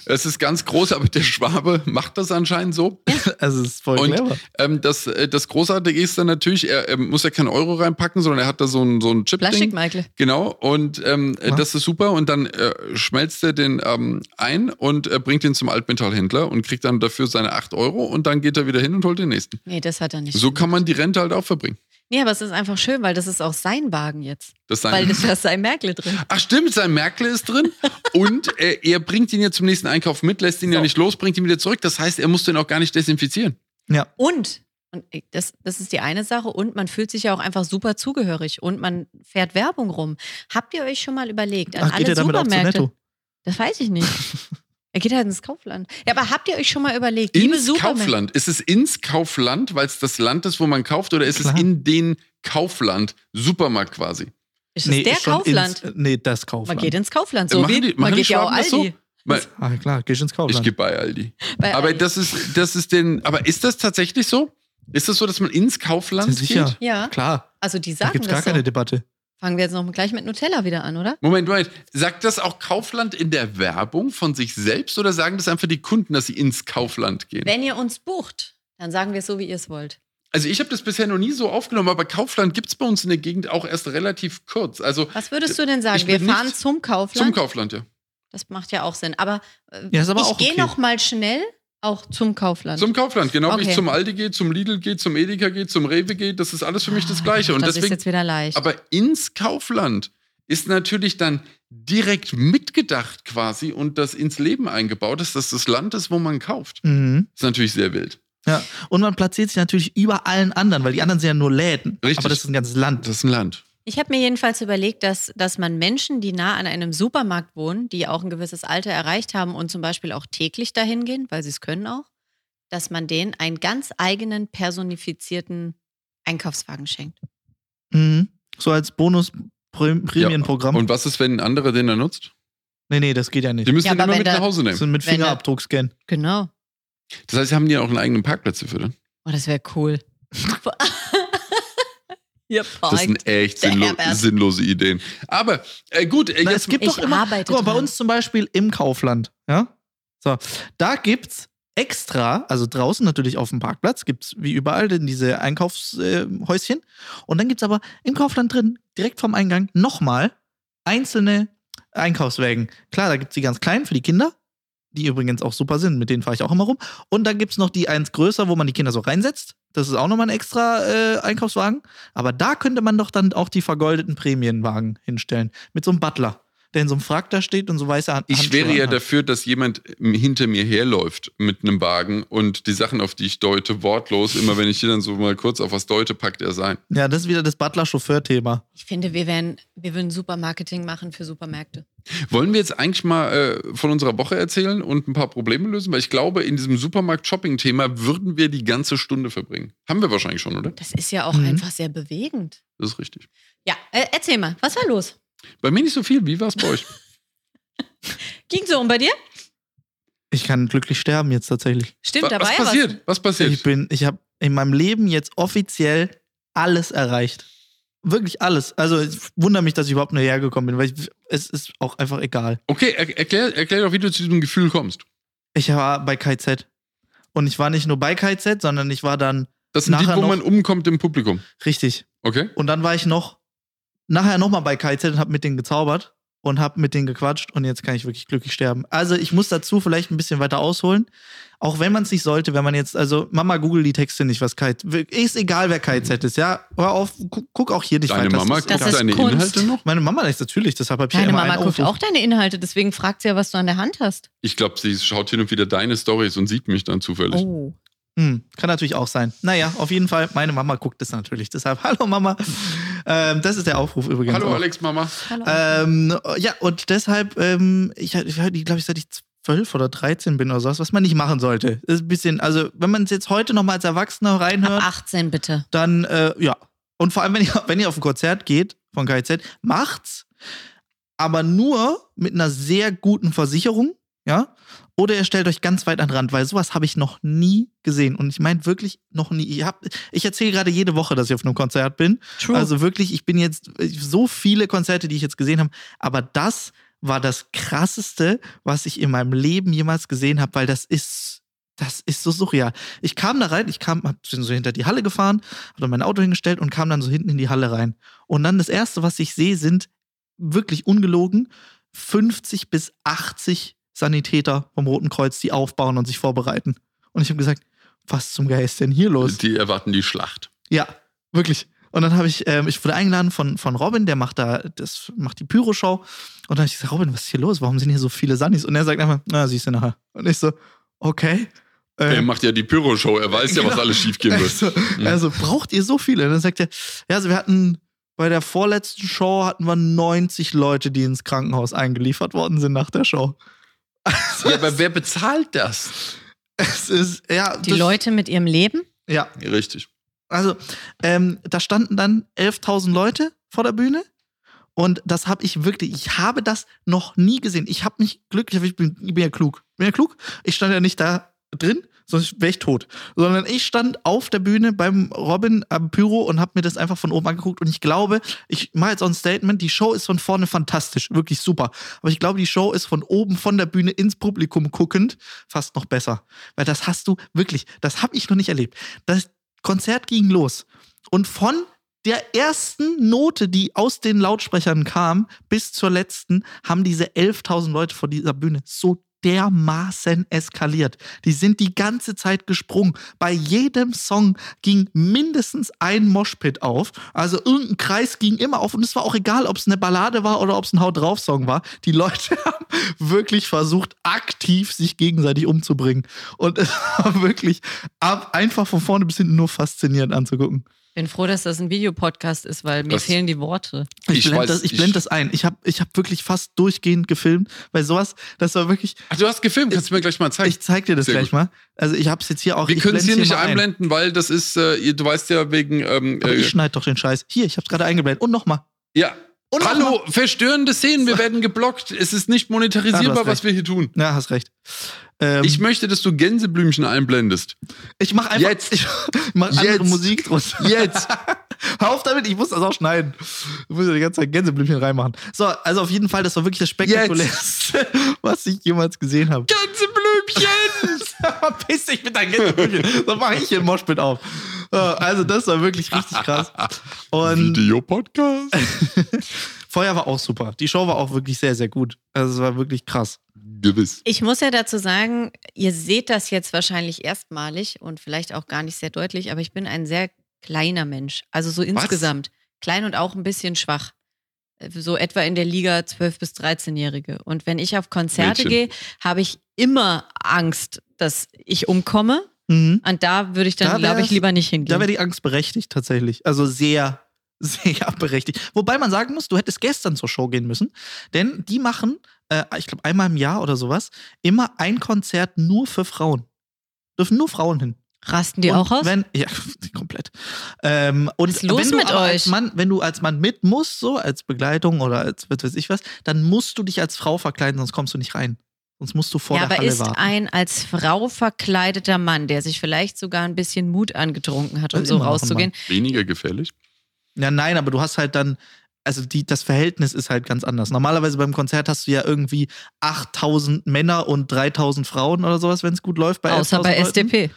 Es ist ganz groß, aber der Schwabe macht das anscheinend so. Also es ist voll Und clever. ähm, das, äh, das Großartige ist dann natürlich, er, er muss ja keinen Euro reinpacken, sondern er hat da so ein, so ein Chip-Ding. Plastik, Michael. Genau, und ähm, äh, Ja. das ist super. Und dann äh, schmelzt er den ähm, ein und äh, bringt ihn zum Altmetallhändler und kriegt dann dafür seine 8 Euro und dann geht er wieder hin und holt den nächsten. Nee, das hat er nicht. So kann man die Rente halt auch verbringen. Nee, aber es ist einfach schön, weil das ist auch sein Wagen jetzt. Das sein Weil das, da ist sein Merkle drin. Ach stimmt, sein Merkle ist drin und äh, er bringt ihn ja zum nächsten Einkauf mit, lässt ihn ja So. nicht los, bringt ihn wieder zurück. Das heißt, er muss den auch gar nicht desinfizieren. Ja. Und, und ich- das, das ist die eine Sache, und man fühlt sich ja auch einfach super zugehörig und man fährt Werbung rum. Habt ihr euch schon mal überlegt, an Ach, geht alle er damit auch zu Supermärkte? Netto? Das weiß ich nicht. Er geht halt ins Kaufland. Ja, aber habt ihr euch schon mal überlegt, liebe Ins? Kaufland. Ist es ins Kaufland, weil es das Land ist, wo man kauft, oder ist Klar. es in den Kaufland, Supermarkt quasi? Ist es der ist Kaufland? Ins, nee, das Kaufland. man geht ins Kaufland, Äh, so machen wie die- man machen die geht ja auch das so? Aldi. Weil, Ah, klar, gehst ins ich Kaufland. gehe bei Aldi. Bei Aber Aldi. das ist, das ist den, aber ist das tatsächlich so? Ist das so, dass man ins Kaufland Sicher. geht? Ja, Klar, also die da sagen gibt es gar das so. keine Debatte. Fangen wir jetzt noch gleich mit Nutella wieder an, oder? Moment, Moment. Sagt das auch Kaufland in der Werbung von sich selbst oder sagen das einfach die Kunden, dass sie ins Kaufland gehen? Wenn ihr uns bucht, dann sagen wir es so, wie ihr es wollt. Also ich habe das bisher noch nie so aufgenommen, aber Kaufland gibt es bei uns in der Gegend auch erst relativ kurz. Also Was würdest du denn sagen? Wir fahren zum Kaufland. zum Kaufland, ja. Das macht ja auch Sinn. Aber, äh, Ja, aber ich gehe okay. noch mal schnell auch zum Kaufland. Zum Kaufland, genau wie Okay. ich zum Aldi gehe, zum Lidl gehe, zum Edeka gehe, zum Rewe gehe, das ist alles für mich das Gleiche. Und das ist deswegen, jetzt wieder leicht. aber ins Kaufland ist natürlich dann direkt mitgedacht quasi und das ins Leben eingebaut ist, dass das Land ist, wo man kauft. Mhm. ist natürlich sehr wild. Ja. Und man platziert sich natürlich über allen anderen, weil die anderen sind ja nur Läden. Richtig. Aber das ist ein ganzes Land. Das ist ein Land. Ich habe mir jedenfalls überlegt, dass, dass man Menschen, die nah an einem Supermarkt wohnen, die auch ein gewisses Alter erreicht haben und zum Beispiel auch täglich dahin gehen, weil sie es können auch, dass man denen einen ganz eigenen personifizierten Einkaufswagen schenkt. Mhm. So als Bonus-Prämienprogramm. Und was ist, wenn ein anderer den da nutzt? nee, nee, das geht ja nicht. Die müssen Ja, den immer mit da- nach Hause nehmen. So mit Wenn er- Fingerabdruckscan. Genau. Das heißt, sie haben die auch einen eigenen Parkplatz dafür dann. Oh, das wäre cool. Das sind echt sinnlo sinnlose Ideen. Aber äh, gut, äh, jetzt es gibt doch immer. Guck mal, bei uns zum Beispiel im Kaufland. Ja? So, da gibt's extra, also draußen natürlich auf dem Parkplatz, gibt's wie überall denn diese Einkaufshäuschen. Und dann gibt's aber im Kaufland drin, direkt vom Eingang, nochmal einzelne Einkaufswägen. Klar, da gibt's die ganz kleinen für die Kinder, die übrigens auch super sind, mit denen fahre ich auch immer rum. Und dann gibt's noch die eins größer, wo man die Kinder so reinsetzt. Das ist auch nochmal ein extra äh, Einkaufswagen. Aber da könnte man doch dann auch die vergoldeten Prämienwagen hinstellen. Mit so einem Butler. Der in so einem Frack da steht und so weiße Hand. Ich wäre ja dafür, dass jemand hinter mir herläuft mit einem Wagen und die Sachen, auf die ich deute, wortlos, immer wenn ich hier dann so mal kurz auf was deute, packt er sein. Ja, das ist wieder das Butler-Chauffeur-Thema. Ich finde, wir, wären, wir würden super Marketing machen für Supermärkte. Wollen wir jetzt eigentlich mal äh, von unserer Woche erzählen und ein paar Probleme lösen? Weil ich glaube, in diesem Supermarkt-Shopping-Thema würden wir die ganze Stunde verbringen. Haben wir wahrscheinlich schon, oder? Das ist ja auch Mhm. einfach sehr bewegend. Das ist richtig. Ja, äh, erzähl mal, was war los? Bei mir nicht so viel. Wie war es bei euch? Ging so und bei dir? Ich kann glücklich sterben jetzt tatsächlich. Stimmt, Wa- da war was ja passiert? Was passiert? Ich bin, ich habe in meinem Leben jetzt offiziell alles erreicht. Wirklich alles. Also ich wundere mich, dass ich überhaupt nur hergekommen bin, weil ich, es ist auch einfach egal. Okay, er erklär, erklär doch, wie du zu diesem Gefühl kommst. Ich war bei KZ. Und ich war nicht nur bei KZ, sondern ich war dann Das sind die, Nachher wo noch- man umkommt im Publikum. richtig. Okay? Und dann war ich noch nachher nochmal bei KZ und habe mit denen gezaubert und habe mit denen gequatscht und jetzt kann ich wirklich glücklich sterben. Also ich muss dazu vielleicht ein bisschen weiter ausholen, auch wenn man es nicht sollte, wenn man jetzt, also Mama, google die Texte nicht, was KZ, ist egal, wer KZ ist, ja, hör auf, guck, auch hier nicht Deine weiter. Mama Das ist Das guckt ist deine Kunst. Inhalte noch? Meine Mama ist natürlich, deshalb habe ich ja Deine immer Mama guckt auch deine Inhalte, deswegen fragt sie ja, was du an der Hand hast. Ich glaube, sie schaut hin und wieder deine Stories und sieht mich dann zufällig. Oh. Hm, kann natürlich auch sein. Naja, auf jeden Fall, meine Mama guckt es natürlich. Deshalb, hallo Mama. Ähm, das ist der Aufruf übrigens. Hallo auch. Alex Mama. Hallo. Ähm, ja, und deshalb, ähm, ich, ich glaube ich, seit ich zwölf oder 13 bin oder sowas, was man nicht machen sollte. Das ist ein bisschen, also wenn man es jetzt heute noch mal als Erwachsener Ab reinhört, 18 bitte. dann äh, ja. Und vor allem, wenn ihr, wenn ihr auf ein Konzert geht von KZ, macht's, aber nur mit einer sehr guten Versicherung, ja. Oder ihr stellt euch ganz weit an den Rand, weil sowas habe ich noch nie gesehen. Und ich meine wirklich noch nie. Ich, hab- ich erzähle gerade jede Woche, dass ich auf einem Konzert bin. True. Also wirklich, ich bin jetzt so viele Konzerte, die ich jetzt gesehen habe, aber das war das krasseste, was ich in meinem Leben jemals gesehen habe, weil das ist das ist so surreal. Ich kam da rein, ich kam, hab bin so hinter die Halle gefahren, hab dann mein Auto hingestellt und kam dann so hinten in die Halle rein. Und dann das erste, was ich sehe, sind wirklich ungelogen 50 bis 80 Sanitäter vom Roten Kreuz, die aufbauen und sich vorbereiten. Und ich habe gesagt, was zum Geist ist denn hier los? Die erwarten die Schlacht. Ja, wirklich. Und dann habe ich, ähm, ich wurde eingeladen von, von Robin, der macht da, das macht die Pyro-Show. Und dann habe ich gesagt, Robin, was ist hier los? Warum sind hier so viele Sunnis? Und er sagt einfach, na, siehst du nachher. Und ich so, okay. Er Ähm, macht ja die Pyro-Show, er weiß ja, was genau. alles schiefgehen wird. also, also, braucht ihr so viele? Und dann sagt er, ja, also wir hatten bei der vorletzten Show hatten wir 90 Leute, die ins Krankenhaus eingeliefert worden sind nach der Show. Also, Ja, aber wer bezahlt das? es ist, ja, Die das- Leute mit ihrem Leben? Ja, Richtig. Also, ähm, da standen dann 11.000 Leute vor der Bühne. Und das habe ich wirklich, ich habe das noch nie gesehen. Ich habe mich glücklich, ich bin, ich bin ja klug. Ich bin ja klug. Ich stand ja nicht da drin, sonst wäre ich tot. Sondern ich stand auf der Bühne beim Robin am Pyro und habe mir das einfach von oben angeguckt. Und ich glaube, ich mache jetzt auch ein Statement, die Show ist von vorne fantastisch, wirklich super. Aber ich glaube, die Show ist von oben von der Bühne ins Publikum guckend fast noch besser. Weil das hast du wirklich, das habe ich noch nicht erlebt. Das Konzert ging los. Und von der ersten Note, die aus den Lautsprechern kam, bis zur letzten, haben diese 11.000 Leute vor dieser Bühne so dermaßen eskaliert. Die sind die ganze Zeit gesprungen. Bei jedem Song ging mindestens ein Moshpit auf. Also irgendein Kreis ging immer auf. Und es war auch egal, ob es eine Ballade war oder ob es ein Haut drauf Song war. Die Leute haben wirklich versucht, aktiv sich gegenseitig umzubringen. Und es war wirklich ab, einfach von vorne bis hinten nur faszinierend anzugucken. Bin froh, dass das ein Videopodcast ist, weil mir Das- fehlen die Worte. Ich, Ich blende das, ich blend das ein. Ich habe ich hab wirklich fast durchgehend gefilmt, weil sowas, das war wirklich. Ach, du hast gefilmt, kannst du mir gleich mal zeigen. Ich zeig dir das Sehr gleich gut. mal. Also ich habe es jetzt hier auch. Wir ich können es hier nicht mal ein. einblenden, weil das ist, äh, du weißt ja, wegen. Ähm, Aber äh, ich schneide doch den Scheiß. Hier, ich habe es gerade eingeblendet. Und nochmal. ja. Und Hallo, verstörende Szenen, wir werden geblockt. Es ist nicht Ja, monetarisierbar, hast was wir hier tun. Ja, hast recht. Ähm, Ich möchte, dass du Gänseblümchen einblendest. ich mache einfach. Jetzt. Ich mach andere Jetzt. Musik drunter. Jetzt. Hör auf damit, ich muss das auch schneiden. Du musst ja die ganze Zeit Gänseblümchen reinmachen. So, also auf jeden Fall, das war wirklich das spektakulärste, was ich jemals gesehen habe. Gänseblümchen! Verpiss dich mit deinen Gänseblümchen. So mache ich hier einen Moshpit auf. So, Also, das war wirklich richtig krass. Und Videopodcast. Feuer war auch super. Die Show war auch wirklich sehr, sehr gut. Also, es war wirklich krass. Gewiss. Ich muss ja dazu sagen, ihr seht das jetzt wahrscheinlich erstmalig und vielleicht auch gar nicht sehr deutlich, aber ich bin ein sehr kleiner Mensch. Also so insgesamt. Klein und auch ein bisschen schwach. so etwa in der Liga 12- bis 13-Jährige. Und wenn ich auf Konzerte Mädchen. gehe, habe ich immer Angst, dass ich umkomme. Mhm. Und da würde ich dann, Da glaube ich, lieber nicht Da hingehen. wäre die Angst berechtigt, tatsächlich. Also sehr, sehr berechtigt. Wobei man sagen muss, du hättest gestern zur Show gehen müssen. Denn die machen, äh, ich glaube, einmal im Jahr oder sowas, immer ein Konzert nur für Frauen. Dürfen nur Frauen hin. Rasten die und auch aus? Wenn, ja, komplett. Ähm, und Was ist los wenn du mit aber Als euch? Mann, wenn du als Mann mit musst, so als Begleitung oder als was weiß ich was, dann musst du dich als Frau verkleiden, sonst kommst du nicht rein. Sonst musst du vor ja, der aber Halle ist warten. ein als Frau verkleideter Mann, der sich vielleicht sogar ein bisschen Mut angetrunken hat, um Das ist so rauszugehen. Weniger gefährlich. Ja, nein, aber du hast halt dann, also die, das Verhältnis ist halt ganz anders. Normalerweise beim Konzert hast du ja irgendwie 8000 Männer und 3000 Frauen oder sowas, wenn es gut läuft. Bei Außer 11.000 bei Leuten. SDP.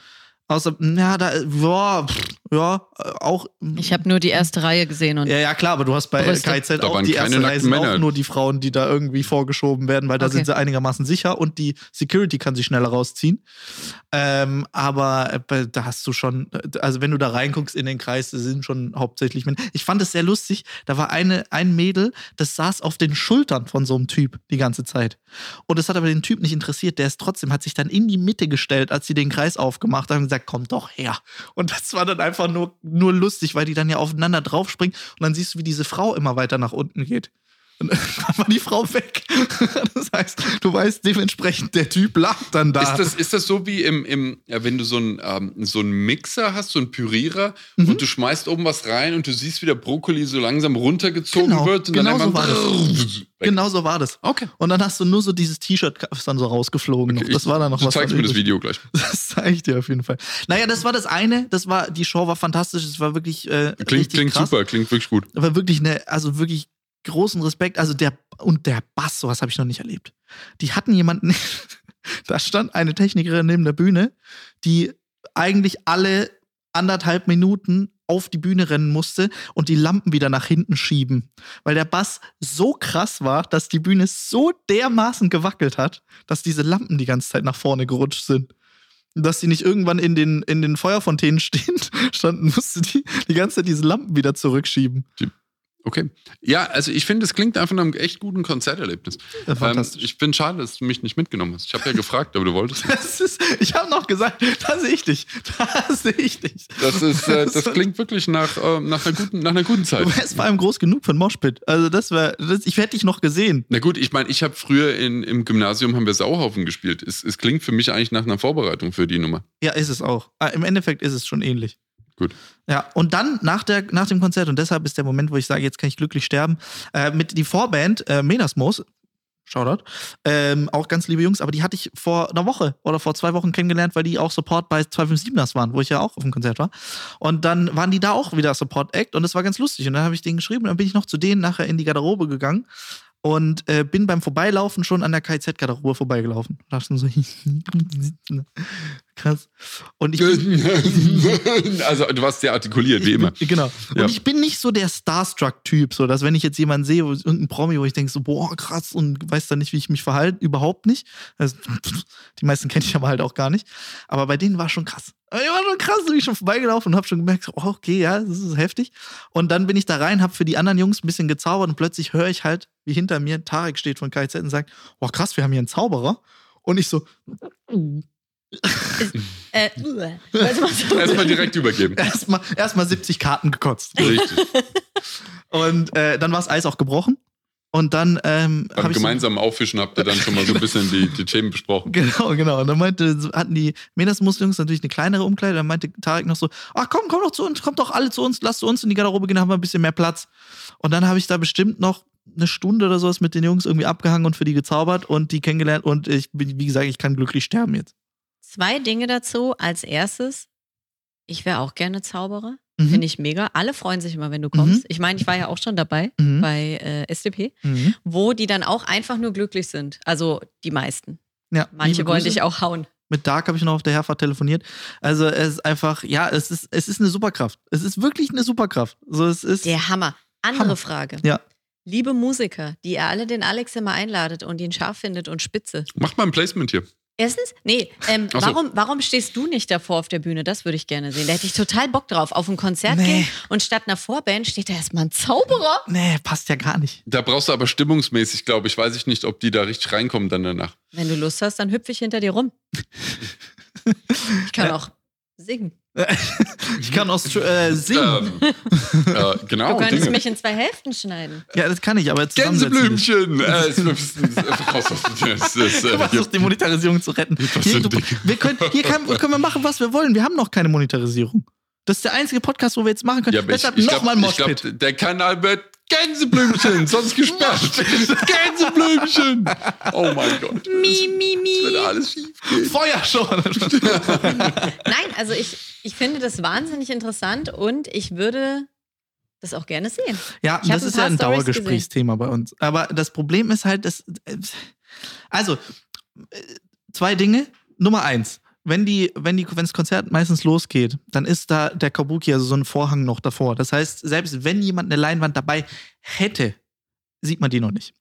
Außer, ja, da, ja, pff, ja, auch. Ich habe nur die erste Reihe gesehen und Ja, ja, klar, aber du hast bei Brüste. KZ auch die erste Reihe sind auch nur die Frauen, die da irgendwie vorgeschoben werden, weil da Okay. sind sie einigermaßen sicher und die Security kann sie schneller rausziehen. Ähm, aber äh, da hast du schon, äh, also wenn du da reinguckst in den Kreis, sind schon hauptsächlich Männer. Ich fand es sehr lustig, da war eine, ein Mädel, das saß auf den Schultern von so einem Typ die ganze Zeit. Und das hat aber den Typ nicht interessiert, der ist trotzdem, hat sich dann in die Mitte gestellt, als sie den Kreis aufgemacht haben und gesagt, komm doch her. Und das war dann einfach nur, nur lustig, weil die dann ja aufeinander draufspringen und dann siehst du, wie diese Frau immer weiter nach unten geht. Und dann war die Frau weg. Das heißt, du weißt dementsprechend, der Typ lag dann da. Ist das, ist das so wie im, im ja, wenn du so einen ähm, so einen Mixer hast, so einen Pürierer Mhm. und du schmeißt oben was rein und du siehst, wie der Brokkoli so langsam runtergezogen Genau, wird und genau dann so war weg. genau so war das. Okay. Und dann hast du nur so dieses T-Shirt ist dann so rausgeflogen. okay. Das war dann noch du was. zeigst dann mir das. Video gleich. Das zeige ich dir auf jeden Fall. Naja, das war das eine. Das war, die Show war fantastisch. Es war wirklich äh, Klingt, klingt krass. super, klingt wirklich gut. Aber wirklich eine, also wirklich großen Respekt. Also der und der Bass, sowas habe ich noch nicht erlebt. Die hatten jemanden, da stand eine Technikerin neben der Bühne, die eigentlich alle anderthalb Minuten auf die Bühne rennen musste und die Lampen wieder nach hinten schieben. Weil der Bass so krass war, dass die Bühne so dermaßen gewackelt hat, dass diese Lampen die ganze Zeit nach vorne gerutscht sind. Dass sie nicht irgendwann in den, in den Feuerfontänen stehen, standen, musste die die ganze Zeit diese Lampen wieder zurückschieben. Okay. Ja, also ich finde, es klingt einfach nach einem echt guten Konzerterlebnis. Ja, Ähm, fantastisch. ich finde schade, dass du mich nicht mitgenommen hast. Ich habe ja gefragt, aber du wolltest. nicht. Ist, ich habe noch gesagt, da sehe ich dich. Da sehe ich dich. Das, ist, äh, das klingt wirklich nach, äh, nach, einer guten, nach einer guten Zeit. Du wärst vor allem groß genug ein Moshpit. Also das wäre, das, ich hätte dich noch gesehen. Na gut, ich meine, ich habe früher in, im Gymnasium haben wir Sauhaufen gespielt. Es, es klingt für mich eigentlich nach einer Vorbereitung für die Nummer. Ja, ist es auch. Ah, Im Endeffekt ist es schon ähnlich. Gut. Ja, und dann nach, der, nach dem Konzert, und deshalb ist der Moment, wo ich sage, jetzt kann ich glücklich sterben, äh, mit die Vorband, äh, Menasmos, Shoutout, ähm, auch ganz liebe Jungs, aber die hatte ich vor einer Woche oder vor zwei Wochen kennengelernt, weil die auch Support bei 257ers waren, wo ich ja auch auf dem Konzert war. Und dann waren die da auch wieder Support-Act und das war ganz lustig. Und dann habe ich denen geschrieben und dann bin ich noch zu denen nachher in die Garderobe gegangen und äh, bin beim Vorbeilaufen schon an der KZ-Garderobe vorbeigelaufen. Und dachte so, krass. Und ich bin, also du warst sehr artikuliert, wie immer. bin, genau. Und Ja. ich bin nicht so der Starstruck-Typ, so dass wenn ich jetzt jemanden sehe, wo, irgendein Promi, wo ich denke so, boah, krass und weiß dann nicht, wie ich mich verhalte, überhaupt nicht. Also, die meisten kenne ich aber halt auch gar nicht. Aber bei denen war schon krass. Ich war schon krass, bin ich schon vorbeigelaufen und habe schon gemerkt, so, oh, okay, ja, das ist heftig. Und dann bin ich da rein, habe für die anderen Jungs ein bisschen gezaubert und plötzlich höre ich halt, wie hinter mir Tarek steht von KZ und sagt, oh krass, wir haben hier einen Zauberer. Und ich so, Äh, du? Erstmal direkt übergeben. erstmal erst mal 70 Karten gekotzt. Richtig. Und äh, dann war das Eis auch gebrochen. Und dann ähm, Beim ich. So, gemeinsamen Auffischen habt ihr dann schon mal so ein bisschen die, die Themen besprochen. Genau, genau. Und dann meinte, hatten die Menas-Jungs natürlich eine kleinere Umkleide. Dann meinte Tarek noch so: Ach komm, komm doch zu uns, kommt doch alle zu uns, lasst zu uns in die Garderobe gehen, dann haben wir ein bisschen mehr Platz. Und dann habe ich da bestimmt noch eine Stunde oder sowas mit den Jungs irgendwie abgehangen und für die gezaubert und die kennengelernt. Und ich bin, wie gesagt, ich kann glücklich sterben jetzt. Zwei Dinge dazu. Als erstes, ich wäre auch gerne Zauberer. Mhm. Finde ich mega. Alle freuen sich immer, wenn du kommst. Ich meine, ich war ja auch schon dabei Mhm. bei äh, SDP, Mhm. wo die dann auch einfach nur glücklich sind. Also die meisten. Ja, Manche wollen dich auch hauen. Mit Dark habe ich noch auf der Herfahrt telefoniert. Also es ist einfach, ja, es ist, es ist eine Superkraft. Es ist wirklich eine Superkraft. So, es ist. Der Hammer. Andere Hammer. Frage. Ja. Liebe Musiker, die ihr alle den Alex immer einladet und ihn scharf findet und spitze. Macht mal ein Placement hier. Erstens, nee, ähm, so. warum, warum stehst du nicht davor auf der Bühne? Das würde ich gerne sehen. Da hätte ich total Bock drauf. Auf ein Konzert Nee. gehen und statt einer Vorband steht da erstmal ein Zauberer. Nee, passt ja gar nicht. Da brauchst du aber stimmungsmäßig, glaube ich, weiß ich nicht, ob die da richtig reinkommen dann danach. Wenn du Lust hast, dann hüpfe ich hinter dir rum. Ich kann auch singen. Ich kann auch äh, singen. Ähm, äh, genau. Du könntest Dinge. mich in zwei Hälften schneiden. Ja, das kann ich, aber nicht. Gänseblümchen! Äh, ist, aus äh, die Monetarisierung zu retten. Hier, du, wir können, hier kann, können wir machen, was wir wollen. Wir haben noch keine Monetarisierung. Das ist der einzige Podcast, wo wir jetzt machen können. Ja, ich, Deshalb ich nochmal glaube, Moshpit. glaub, der Kanal wird Gänseblümchen, sonst gesperrt. Gänseblümchen! Oh mein Gott. Mi, mi, Das wird mi. alles schief gehen. Feuer schon. Nein, also ich, ich finde das wahnsinnig interessant und ich würde das auch gerne sehen. Ja, Ich das ist ja ein Storys Dauergesprächsthema bei uns. Aber das Problem ist halt, dass. Also, äh, zwei Dinge. Nummer eins. Wenn, die, wenn, die, wenn das Konzert meistens losgeht, dann ist da der Kabuki, also so ein Vorhang noch davor. Das heißt, selbst wenn jemand eine Leinwand dabei hätte, sieht man die noch nicht.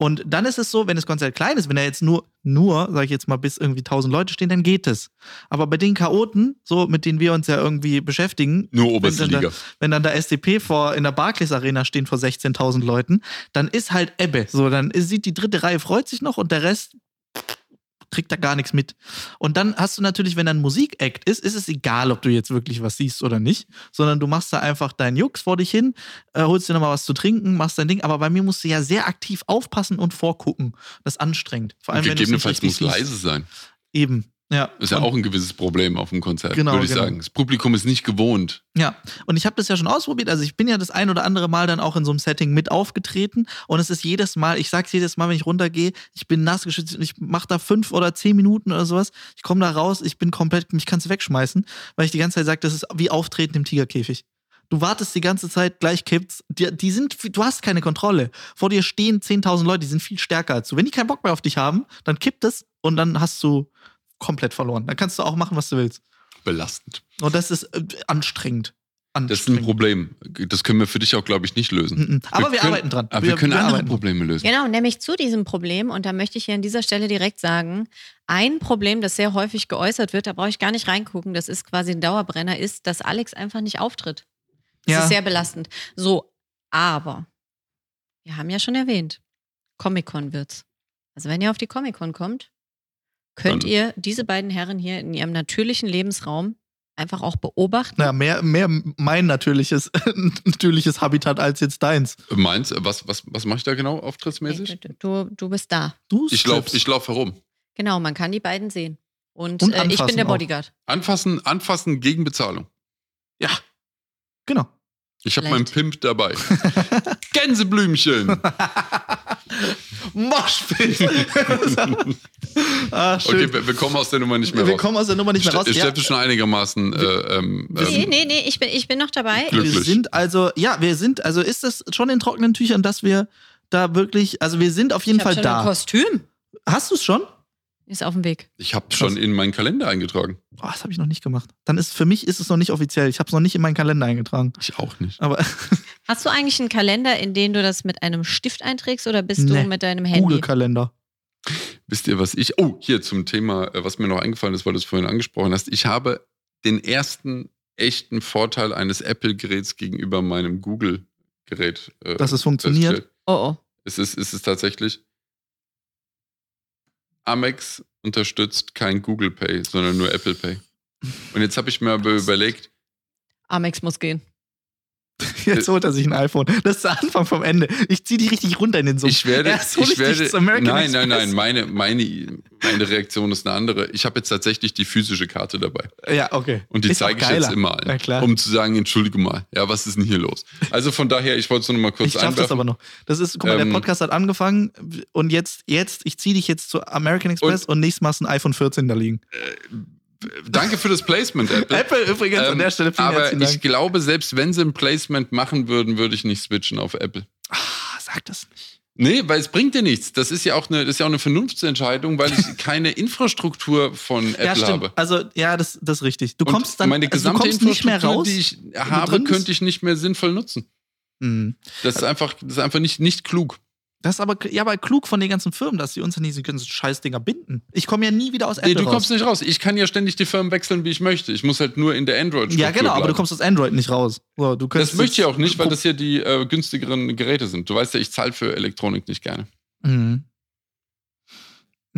Und dann ist es so, wenn das Konzert klein ist, wenn da jetzt nur, nur, sag ich jetzt mal, bis irgendwie 1000 Leute stehen, dann geht es. Aber bei den Chaoten, so mit denen wir uns ja irgendwie beschäftigen, Nur oberste wenn dann, Liga. wenn dann der SDP vor, in der Barclays Arena stehen vor 16.000 Leuten, dann ist halt Ebbe. So, dann ist, sieht die dritte Reihe freut sich noch und der Rest kriegt da gar nichts mit. Und dann hast du natürlich, wenn dann Musik-Act ist, ist es egal, ob du jetzt wirklich was siehst oder nicht, sondern du machst da einfach deinen Jux vor dich hin, äh, holst dir nochmal was zu trinken, machst dein Ding. Aber bei mir musst du ja sehr aktiv aufpassen und vorgucken. Das ist anstrengend. Vor allem, wenn nicht Gegebenenfalls richtig muss leise sein. Eben. Ja. Ist ja auch ein gewisses Problem auf dem Konzert, Genau, würde ich genau. sagen. Das Publikum ist nicht gewohnt. Ja, und ich habe das ja schon ausprobiert. Also ich bin ja das ein oder andere Mal dann auch in so einem Setting mit aufgetreten. Und es ist jedes Mal, ich sag's jedes Mal, wenn ich runtergehe, ich bin nass geschützt und ich mache da fünf oder zehn Minuten oder sowas. Ich komme da raus, ich bin komplett, mich kannst du wegschmeißen, weil ich die ganze Zeit sage, das ist wie Auftreten im Tigerkäfig. Du wartest die ganze Zeit, gleich kippt's. Die, die sind, du hast keine Kontrolle. Vor dir stehen 10.000 Leute, die sind viel stärker als du. Wenn die keinen Bock mehr auf dich haben, dann kippt es und dann hast du komplett verloren. Dann kannst du auch machen, was du willst. Belastend. Und das ist äh, anstrengend. Das ist ein. Problem. Das können wir für dich auch, glaube ich, nicht lösen. Aber wir, können, arbeiten dran. Aber wir, können andere arbeiten. Probleme lösen. Genau, nämlich zu diesem Problem, und da möchte ich hier an dieser Stelle direkt sagen, ein Problem, das sehr häufig geäußert wird, da brauche ich gar nicht reingucken, das ist quasi ein Dauerbrenner, ist, dass Alex einfach nicht auftritt. Das Ja. ist sehr belastend. So, aber wir haben ja schon erwähnt, Comic-Con wird's. Also wenn ihr auf die Comic-Con kommt, könnt Dann- ihr diese beiden Herren hier in ihrem natürlichen Lebensraum einfach auch beobachten. Na, mehr, mehr mein natürliches, natürliches Habitat als jetzt deins. Meins, was, was, was mache ich da genau auftrittsmäßig? Du, du bist da. Du Ich laufe ich lauf herum. Genau, man kann die beiden sehen. Und, Und äh, ich bin der auch. Bodyguard. Anfassen, anfassen gegen Bezahlung. Ja, genau. Ich habe meinen Pimp dabei. Gänseblümchen. Moshpit. ah, schön. Okay, wir, wir kommen aus der Nummer nicht mehr wir raus. kommen aus der Nummer nicht mehr raus. Ich Ja, schon einigermaßen. Äh, ähm, Nee, ähm, nee, nee, ich bin, ich bin noch dabei. Glück- wir glücklich. sind also, ja, wir sind, also ist das schon in trockenen Tüchern, dass wir da wirklich, also wir sind auf jeden ich Fall schon ein da. Kostüm. Hast du es schon? Ist auf dem Weg. ich habe schon in meinen Kalender eingetragen. Oh, das habe ich noch nicht gemacht. Dann ist für mich ist es noch nicht offiziell. Ich habe es noch nicht in meinen Kalender eingetragen. Ich auch nicht. Aber Hast du eigentlich einen Kalender, in den du das mit einem Stift einträgst oder bist Nee. du mit deinem Handy? Google-Kalender. Wisst ihr, was ich. Oh, hier zum Thema, äh, was mir noch eingefallen ist, weil du es vorhin angesprochen hast. Ich habe den ersten echten Vorteil eines Apple-Geräts gegenüber meinem Google-Gerät. Äh, Dass es funktioniert. festgestellt. Oh, oh. Es ist, es ist tatsächlich. Amex unterstützt kein Google Pay, sondern nur Apple Pay. Und jetzt habe ich mir aber überlegt, Amex muss gehen. Jetzt holt er sich ein iPhone. Das ist der Anfang vom Ende. Ich zieh dich richtig runter in den Sumpf. ich werde, Erst hol ich dich werde, nein, nein, Express. nein, meine, meine, meine Reaktion ist eine andere. Ich habe jetzt tatsächlich die physische Karte dabei. Ja, okay. Und die zeige ich jetzt immer allen, klar. um zu sagen, entschuldige mal, ja, was ist denn hier los? Also von daher, ich wollte es nur mal kurz ich schaff das aber noch. Das ist, guck mal, der Ähm, Podcast hat angefangen und jetzt, jetzt, ich zieh dich jetzt zu American Express und, nächstes Mal ist ein iPhone 14 da liegen. Danke für das Placement, Apple. Apple übrigens an Ähm, der Stelle vielen aber ich glaube, selbst wenn sie ein Placement machen würden, würde ich nicht switchen auf Apple. Ah, sag das nicht. Nee, weil es bringt dir nichts. Das ist ja auch eine, das ist ja auch eine Vernunftsentscheidung, weil ich keine Infrastruktur von Apple ja, stimmt. habe. Also, ja, das, das ist richtig. Du Und kommst dann meine also, du gesamte mehr Infrastruktur, raus. die ich habe, könnte ich nicht mehr sinnvoll nutzen. Hm. Das ist einfach, das ist einfach nicht, nicht klug. Das ist aber, ja, aber klug von den ganzen Firmen, dass sie uns an diese ganzen Scheißdinger binden. Ich komme ja nie wieder aus Apple Nee, du raus. kommst nicht raus. Ich kann ja ständig die Firmen wechseln, wie ich möchte. Ich muss halt nur in der android ja, genau, aber du bleiben. kommst aus Android nicht raus. So, du Das möchte ich auch nicht, weil das hier die äh, günstigeren Geräte sind. Du weißt ja, ich zahle für Elektronik nicht gerne. Mhm.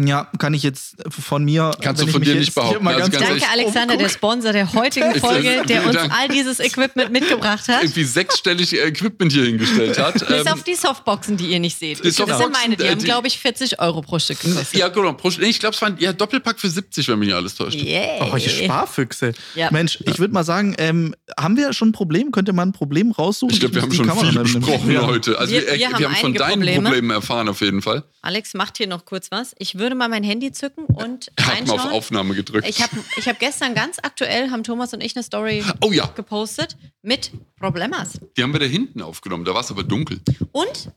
Ja, kann ich jetzt von mir. Kannst du ich von dir nicht behaupten. hier mal Also ganz kurz Danke, Alexander, der umguck. Sponsor der heutigen Folge, der uns all dieses Equipment mitgebracht hat. Irgendwie sechsstellig Equipment hier hingestellt hat. Bis Ähm, auf die Softboxen, die ihr nicht seht. Die das sind Softboxen, meine, die äh, haben, die- glaube ich, 40 Euro pro Stück gekostet. ja, genau. Pro, nee, ich glaube, es waren ja, Doppelpack für 70, wenn mich nicht alles täuscht. Yeah. Oh, ihr Sparfüchse. Ja. Mensch, ich würde mal sagen, ähm, haben wir schon ein Problem? Könnte man ein Problem raussuchen? Ich glaube, wir haben die schon Kamera viel besprochen Ja. heute. Also Wir- wir, wir haben haben von deinen Probleme. Problemen erfahren auf jeden Fall. Alex macht hier noch kurz was. Ich würde mal mein Handy zücken und Ich habe mal auf. Aufnahme gedrückt. Ich habe ich hab gestern ganz aktuell, haben Thomas und ich eine Story oh ja, gepostet mit Problemas. die haben wir da hinten aufgenommen. Da war es aber dunkel. Und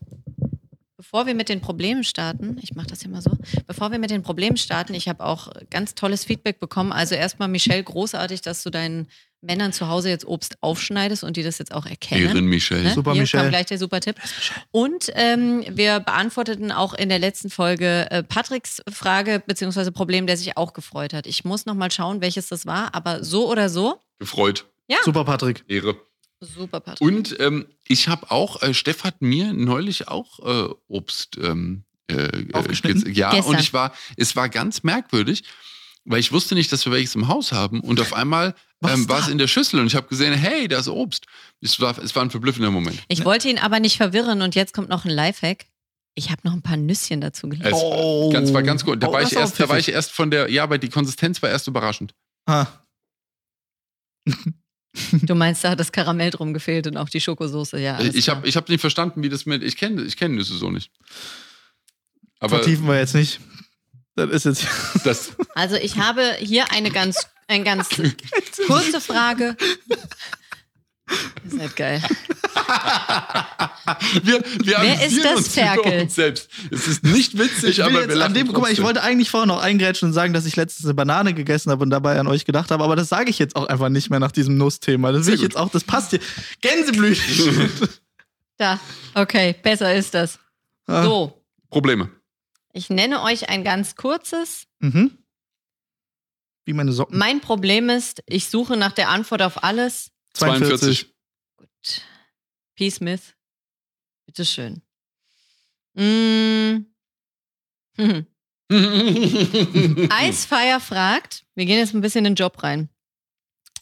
bevor wir mit den Problemen starten, ich mache das hier mal so, bevor wir mit den Problemen starten, ich habe auch ganz tolles Feedback bekommen. Also erstmal, Michelle, großartig, dass du deinen Männern zu Hause jetzt Obst aufschneidest und die das jetzt auch erkennen. Ehren Michelle. Ne? Super, Hier Michelle. kam gleich der super Tipp. Und ähm, wir beantworteten auch in der letzten Folge äh, Patricks Frage bzw. Problem, der sich auch gefreut hat. Ich muss noch mal schauen, welches das war, aber so oder so, Gefreut. Super, Patrick. Ehre. super Patrick. Und ähm, ich habe auch, äh, Steff hat mir neulich auch äh, Obst ähm, äh, Aufgeschnitten? ge- Ja, Gestern. und ich war, es war ganz merkwürdig, weil ich wusste nicht, dass wir welches im Haus haben. Und auf einmal Was ähm, war es in der Schüssel und ich habe gesehen, hey, da ist Obst. Es war, es war ein verblüffender Moment. Ich wollte ihn aber nicht verwirren und jetzt kommt noch ein Lifehack. Ich habe noch ein paar Nüsschen dazu gelegt. Es Oh. ganz, war ganz gut. Da, Oh, war ich erst, da war ich erst von der, ja, aber die Konsistenz war erst überraschend. Ah. Du meinst, da hat das Karamell drum gefehlt und auch die Schokosoße, ja. ich habe ich hab nicht verstanden, wie das mit. Ich kenne ich kenn Nüsse so nicht. Aber Vertiefen wir jetzt nicht. Das ist jetzt. das, Also ich habe hier eine ganz, eine ganz kurze Frage. Ihr seid geil. wir, wir Wer ist das Ferkel? uns selbst. Es ist nicht witzig, aber wir lachen an dem, guck mal, ich wollte eigentlich vorher noch eingrätschen und sagen, dass ich letztens eine Banane gegessen habe und dabei an euch gedacht habe, aber das sage ich jetzt auch einfach nicht mehr nach diesem Nussthema. Das will ich jetzt auch, das passt hier. Gänseblüten. Da. Okay, besser ist das. Ah. So, Probleme. Ich nenne euch ein ganz kurzes. Mhm. Wie meine Socken. Mein Problem ist, ich suche nach der Antwort auf alles. 42. Gut. P. Smith. Bitteschön. Mm. Hm. Eisfire fragt, wir gehen jetzt ein bisschen in den Job rein.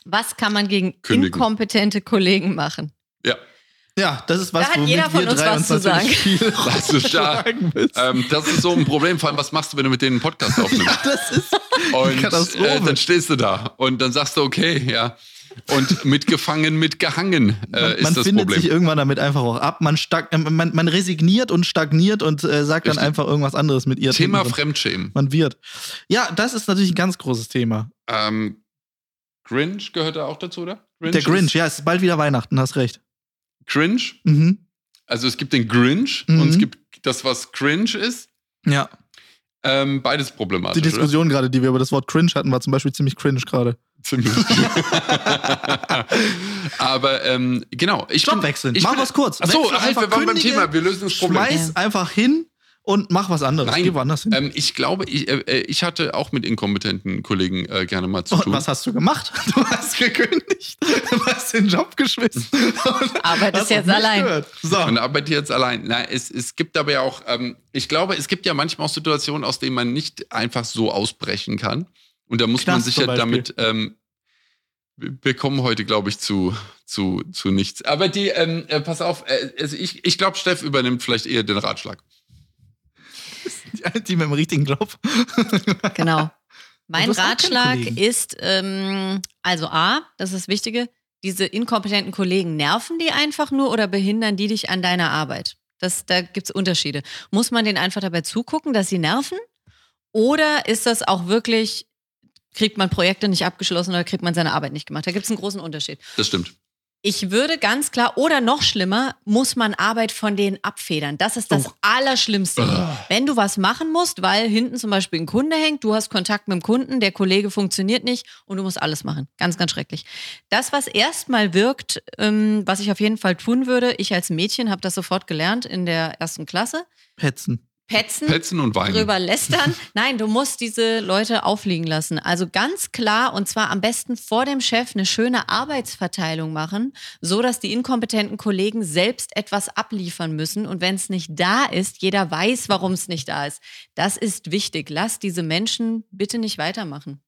Was kann man gegen Kündigen. inkompetente Kollegen machen? ja, Ja, das ist was, Da hat womit jeder von wir uns drei was uns zu natürlich viel Das ist ja- rausschlagen müssen. ähm, das ist so ein Problem. Vor allem, was machst du, wenn du mit denen einen Podcast aufnimmst? Das ist Und Katastrophe. äh, dann stehst du da und dann sagst du, okay, ja. Und mitgefangen, mitgehangen äh, man, ist man das findet sich Problem. irgendwann damit einfach auch ab. Man, stag, äh, man, man resigniert und stagniert und äh, sagt dann Richtig. einfach irgendwas anderes mit ihr. Thema. Fremdschämen. Man wird. Ja, das ist natürlich ein ganz großes Thema. Ähm, Grinch gehört da auch dazu, oder? Der Grinch, ist- ja, es ist bald wieder Weihnachten, hast recht. Cringe. Mhm. Also es gibt den Grinch Mhm. und es gibt das, was cringe ist. Ja, Ähm, beides problematisch. die Diskussion gerade, die wir über das Wort cringe hatten, war zum Beispiel ziemlich cringe gerade. Ziemlich. Aber ähm, genau. Ich Stopp bin- wechseln. Ich Mach bin- was kurz. Achso, halt, wir waren beim Thema. Wir lösen das Problem. Schmeiß einfach hin und mach was anderes. Nein. Geh woanders hin. Ähm, ich glaube, ich, äh, äh, ich hatte auch mit inkompetenten Kollegen äh, gerne mal zu und tun. was hast du gemacht? Du hast gekündigt. Du hast den Job geschmissen. Und Arbeitest jetzt allein. gehört. So. Und arbeite jetzt allein. Nein, es, es gibt aber ja auch, ähm, ich glaube, es gibt ja manchmal auch Situationen, aus denen man nicht einfach so ausbrechen kann. Und da muss man Knast sich zum ja damit, ähm, wir wir kommen heute, glaube ich, zu, zu, zu nichts. Aber die, ähm, äh, pass auf, äh, also ich, ich glaube, Steff übernimmt vielleicht eher den Ratschlag. Die, die mit dem richtigen Job. Genau. Mein Ratschlag ist, ähm, also A, das ist das Wichtige, diese inkompetenten Kollegen, nerven die einfach nur oder behindern die dich an deiner Arbeit? Das, da gibt es Unterschiede. Muss man denen einfach dabei zugucken, dass sie nerven? Oder ist das auch wirklich, kriegt man Projekte nicht abgeschlossen oder kriegt man seine Arbeit nicht gemacht? Da gibt es einen großen Unterschied. Das stimmt. Ich würde ganz klar, oder noch schlimmer, muss man Arbeit von denen abfedern. Das ist das Oh. Allerschlimmste. Wenn du was machen musst, weil hinten zum Beispiel ein Kunde hängt, du hast Kontakt mit dem Kunden, der Kollege funktioniert nicht und du musst alles machen. Ganz, ganz schrecklich. Das, was erstmal wirkt, ähm, was ich auf jeden Fall tun würde, ich als Mädchen habe das sofort gelernt in der ersten Klasse. Petzen. Petzen Petzen und Weinen. drüber lästern. Nein, du musst diese Leute aufliegen lassen. Also ganz klar und zwar am besten vor dem Chef eine schöne Arbeitsverteilung machen, so dass die inkompetenten Kollegen selbst etwas abliefern müssen und wenn es nicht da ist, jeder weiß, warum es nicht da ist. Das ist wichtig. Lass diese Menschen bitte nicht weitermachen.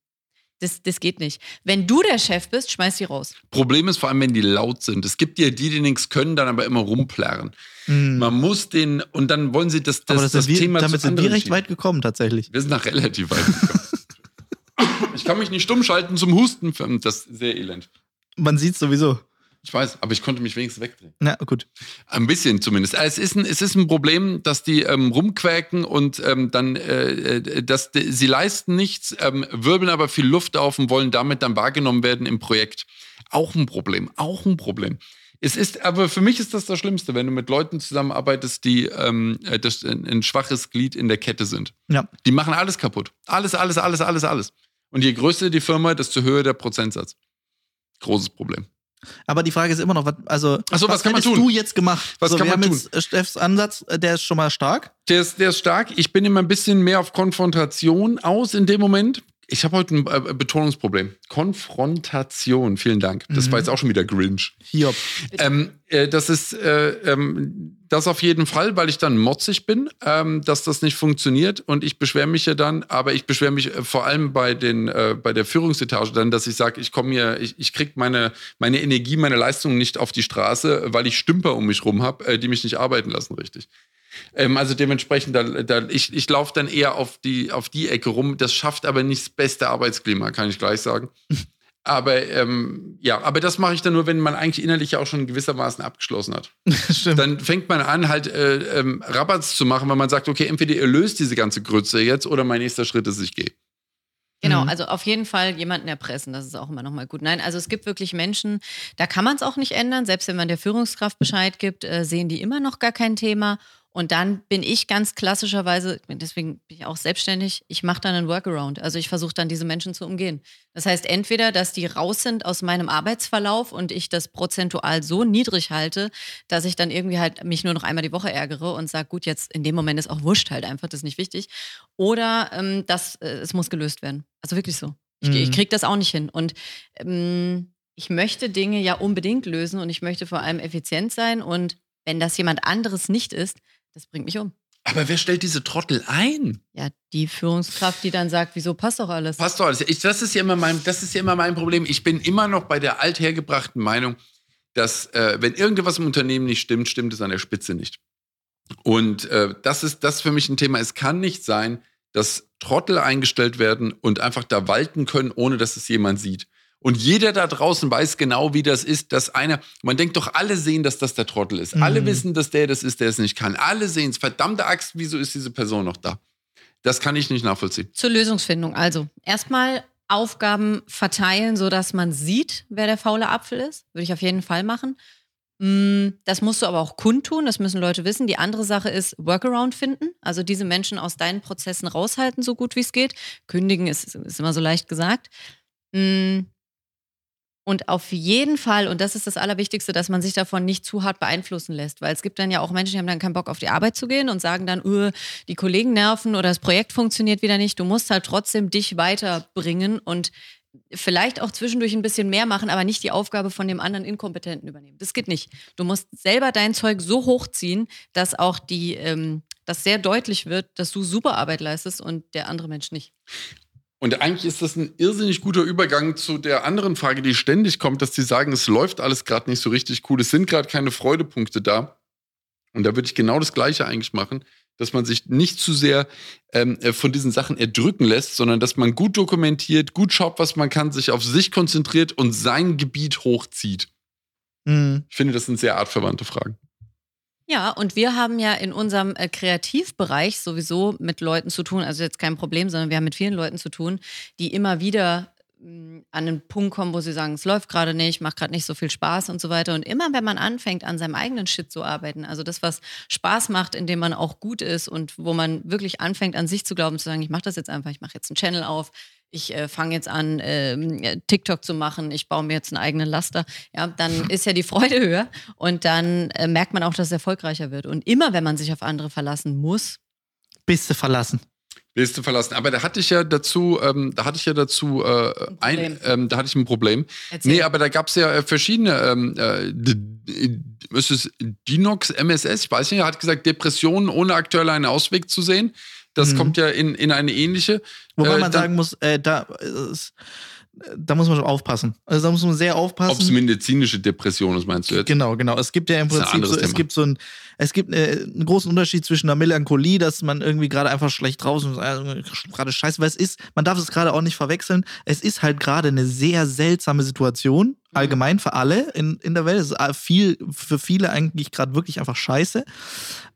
Das, das geht nicht. Wenn du der Chef bist, schmeiß die raus. Problem ist vor allem, wenn die laut sind. Es gibt ja die, die nichts können, dann aber immer rumplärren. Mhm. Man muss den, und dann wollen sie das, das, Aber das das wir, Thema damit zu sind wir recht weit gekommen, tatsächlich. Wir sind nach relativ weit gekommen. ich kann mich nicht stumm schalten zum Husten. Das ist sehr elend. Man sieht sowieso. Ich weiß, aber ich konnte mich wenigstens wegdrehen. Na gut. Ein bisschen zumindest. Es ist ein, es ist ein Problem, dass die ähm, rumquäken und ähm, dann, äh, äh, dass die, sie leisten nichts, ähm, wirbeln aber viel Luft auf und wollen damit dann wahrgenommen werden im Projekt. Auch ein Problem, auch ein Problem. Es ist, aber für mich ist das das Schlimmste, wenn du mit Leuten zusammenarbeitest, die ähm, äh, das, ein, ein schwaches Glied in der Kette sind. Ja. Die machen alles kaputt. Alles, alles, alles, alles, alles. Und je größer die Firma, desto höher der Prozentsatz. Großes Problem. Aber die Frage ist immer noch, was, also, so, was kann man tun? du jetzt gemacht? Was so, kann man tun? äh, Steffs Ansatz, äh, der ist schon mal stark. Der ist, der ist stark. Ich bin immer ein bisschen mehr auf Konfrontation aus in dem Moment. Ich habe heute ein äh, Betonungsproblem. Konfrontation, vielen Dank. Das Mhm. war jetzt auch schon wieder Grinch. Hiob. Ähm, äh, das ist äh, ähm, das auf jeden Fall, weil ich dann motzig bin, ähm, dass das nicht funktioniert und ich beschwere mich ja dann, aber ich beschwere mich äh, vor allem bei den äh, bei der Führungsetage dann, dass ich sage, ich komme hier, ich, ich krieg meine meine Energie, meine Leistung nicht auf die Straße, weil ich Stümper um mich rum habe, äh, die mich nicht arbeiten lassen, richtig. Ähm, also dementsprechend, da, da, ich, ich laufe dann eher auf die, auf die Ecke rum. Das schafft aber nicht das beste Arbeitsklima, kann ich gleich sagen. Aber ähm, ja, aber das mache ich dann nur, wenn man eigentlich innerlich ja auch schon gewissermaßen abgeschlossen hat. Stimmt. Dann fängt man an, halt äh, ähm, Rabatz zu machen, weil man sagt, okay, entweder ihr löst diese ganze Grütze jetzt oder mein nächster Schritt ist, ich gehe. Genau, Mhm. also auf jeden Fall jemanden erpressen, das ist auch immer nochmal gut. Nein, also es gibt wirklich Menschen, da kann man es auch nicht ändern, selbst wenn man der Führungskraft Bescheid gibt, äh, sehen die immer noch gar kein Thema. Und dann bin ich ganz klassischerweise, deswegen bin ich auch selbstständig, ich mache dann einen Workaround. Also ich versuche dann diese Menschen zu umgehen. Das heißt entweder, dass die raus sind aus meinem Arbeitsverlauf und ich das prozentual so niedrig halte, dass ich dann irgendwie halt mich nur noch einmal die Woche ärgere und sage, gut, jetzt in dem Moment ist auch wurscht halt einfach, das ist nicht wichtig. Oder ähm, das, äh, es muss gelöst werden. Also wirklich so. Ich, Mhm. ich kriege das auch nicht hin. Und ähm, ich möchte Dinge ja unbedingt lösen und ich möchte vor allem effizient sein. Und wenn das jemand anderes nicht ist, das bringt mich um. Aber wer stellt diese Trottel ein? Ja, die Führungskraft, die dann sagt, wieso passt doch alles. Passt doch alles. Ich, das, ist ja immer mein, das ist ja immer mein Problem. Ich bin immer noch bei der althergebrachten Meinung, dass äh, wenn irgendwas im Unternehmen nicht stimmt, stimmt es an der Spitze nicht. Und äh, das ist das ist für mich ein Thema. Es kann nicht sein, dass Trottel eingestellt werden und einfach da walten können, ohne dass es jemand sieht. Und jeder da draußen weiß genau, wie das ist, dass einer, man denkt doch, alle sehen, dass das der Trottel ist. Alle Mhm. wissen, dass der das ist, der es nicht kann. Alle sehen es. Verdammte Axt, wieso ist diese Person noch da? Das kann ich nicht nachvollziehen. Zur Lösungsfindung. Also, erstmal Aufgaben verteilen, sodass man sieht, wer der faule Apfel ist. Würde ich auf jeden Fall machen. Mm, Das musst du aber auch kundtun, das müssen Leute wissen. Die andere Sache ist Workaround finden, also diese Menschen aus deinen Prozessen raushalten, so gut wie es geht. Kündigen ist, ist immer so leicht gesagt. Und auf jeden Fall, und das ist das Allerwichtigste, dass man sich davon nicht zu hart beeinflussen lässt. Weil es gibt dann ja auch Menschen, die haben dann keinen Bock auf die Arbeit zu gehen und sagen dann, öh, die Kollegen nerven oder das Projekt funktioniert wieder nicht. Du musst halt trotzdem dich weiterbringen und vielleicht auch zwischendurch ein bisschen mehr machen, aber nicht die Aufgabe von dem anderen Inkompetenten übernehmen. Das geht nicht. Du musst selber dein Zeug so hochziehen, dass auch die, ähm, dass sehr deutlich wird, dass du super Arbeit leistest und der andere Mensch nicht. Und eigentlich ist das ein irrsinnig guter Übergang zu der anderen Frage, die ständig kommt, dass die sagen, es läuft alles gerade nicht so richtig cool, es sind gerade keine Freudepunkte da. Und da würde ich genau das Gleiche eigentlich machen, dass man sich nicht zu sehr ähm, äh, von diesen Sachen erdrücken lässt, sondern dass man gut dokumentiert, gut schaut, was man kann, sich auf sich konzentriert und sein Gebiet hochzieht. Mhm. Ich finde, das sind sehr artverwandte Fragen. Ja, und wir haben ja in unserem äh, Kreativbereich sowieso mit Leuten zu tun, also jetzt kein Problem, sondern wir haben mit vielen Leuten zu tun, die immer wieder mh, an einen Punkt kommen, wo sie sagen, es läuft gerade nicht, macht gerade nicht so viel Spaß und so weiter. Und immer wenn man anfängt, an seinem eigenen Shit zu arbeiten, also das, was Spaß macht, in dem man auch gut ist und wo man wirklich anfängt, an sich zu glauben, zu sagen, ich mache das jetzt einfach, ich mache jetzt einen Channel auf, ich äh, fange jetzt an, äh, TikTok zu machen, ich baue mir jetzt einen eigenen Laster, ja, dann ist ja die Freude höher und dann äh, merkt man auch, dass es erfolgreicher wird. Und immer, wenn man sich auf andere verlassen muss, Bist du verlassen. Willst du verlassen? Aber da hatte ich ja dazu, ähm, da hatte ich ja dazu äh, ein, Problem. ähm, da hatte ich ein Problem. erzähl. Nee, aber da gab es ja äh, verschiedene, ähm, äh, ist es Dinox MSS? Ich weiß nicht, er hat gesagt, Depressionen ohne aktuell einen Ausweg zu sehen. Das Mhm. kommt ja in, in eine ähnliche. Wobei Äh, man sagen muss, äh, da, äh, da muss man schon aufpassen. Also da muss man sehr Ob es aufpassen. medizinische Depression ist, meinst du jetzt? Genau, genau. Es gibt ja im Prinzip so, es gibt so ein, es gibt äh, einen großen Unterschied zwischen einer Melancholie, dass man irgendwie gerade einfach schlecht draußen ist, äh, gerade scheiße, weil es ist, man darf es gerade auch nicht verwechseln. Es ist halt gerade eine sehr seltsame Situation, allgemein für alle in, in der Welt. Es ist äh, viel, für viele eigentlich gerade wirklich einfach scheiße.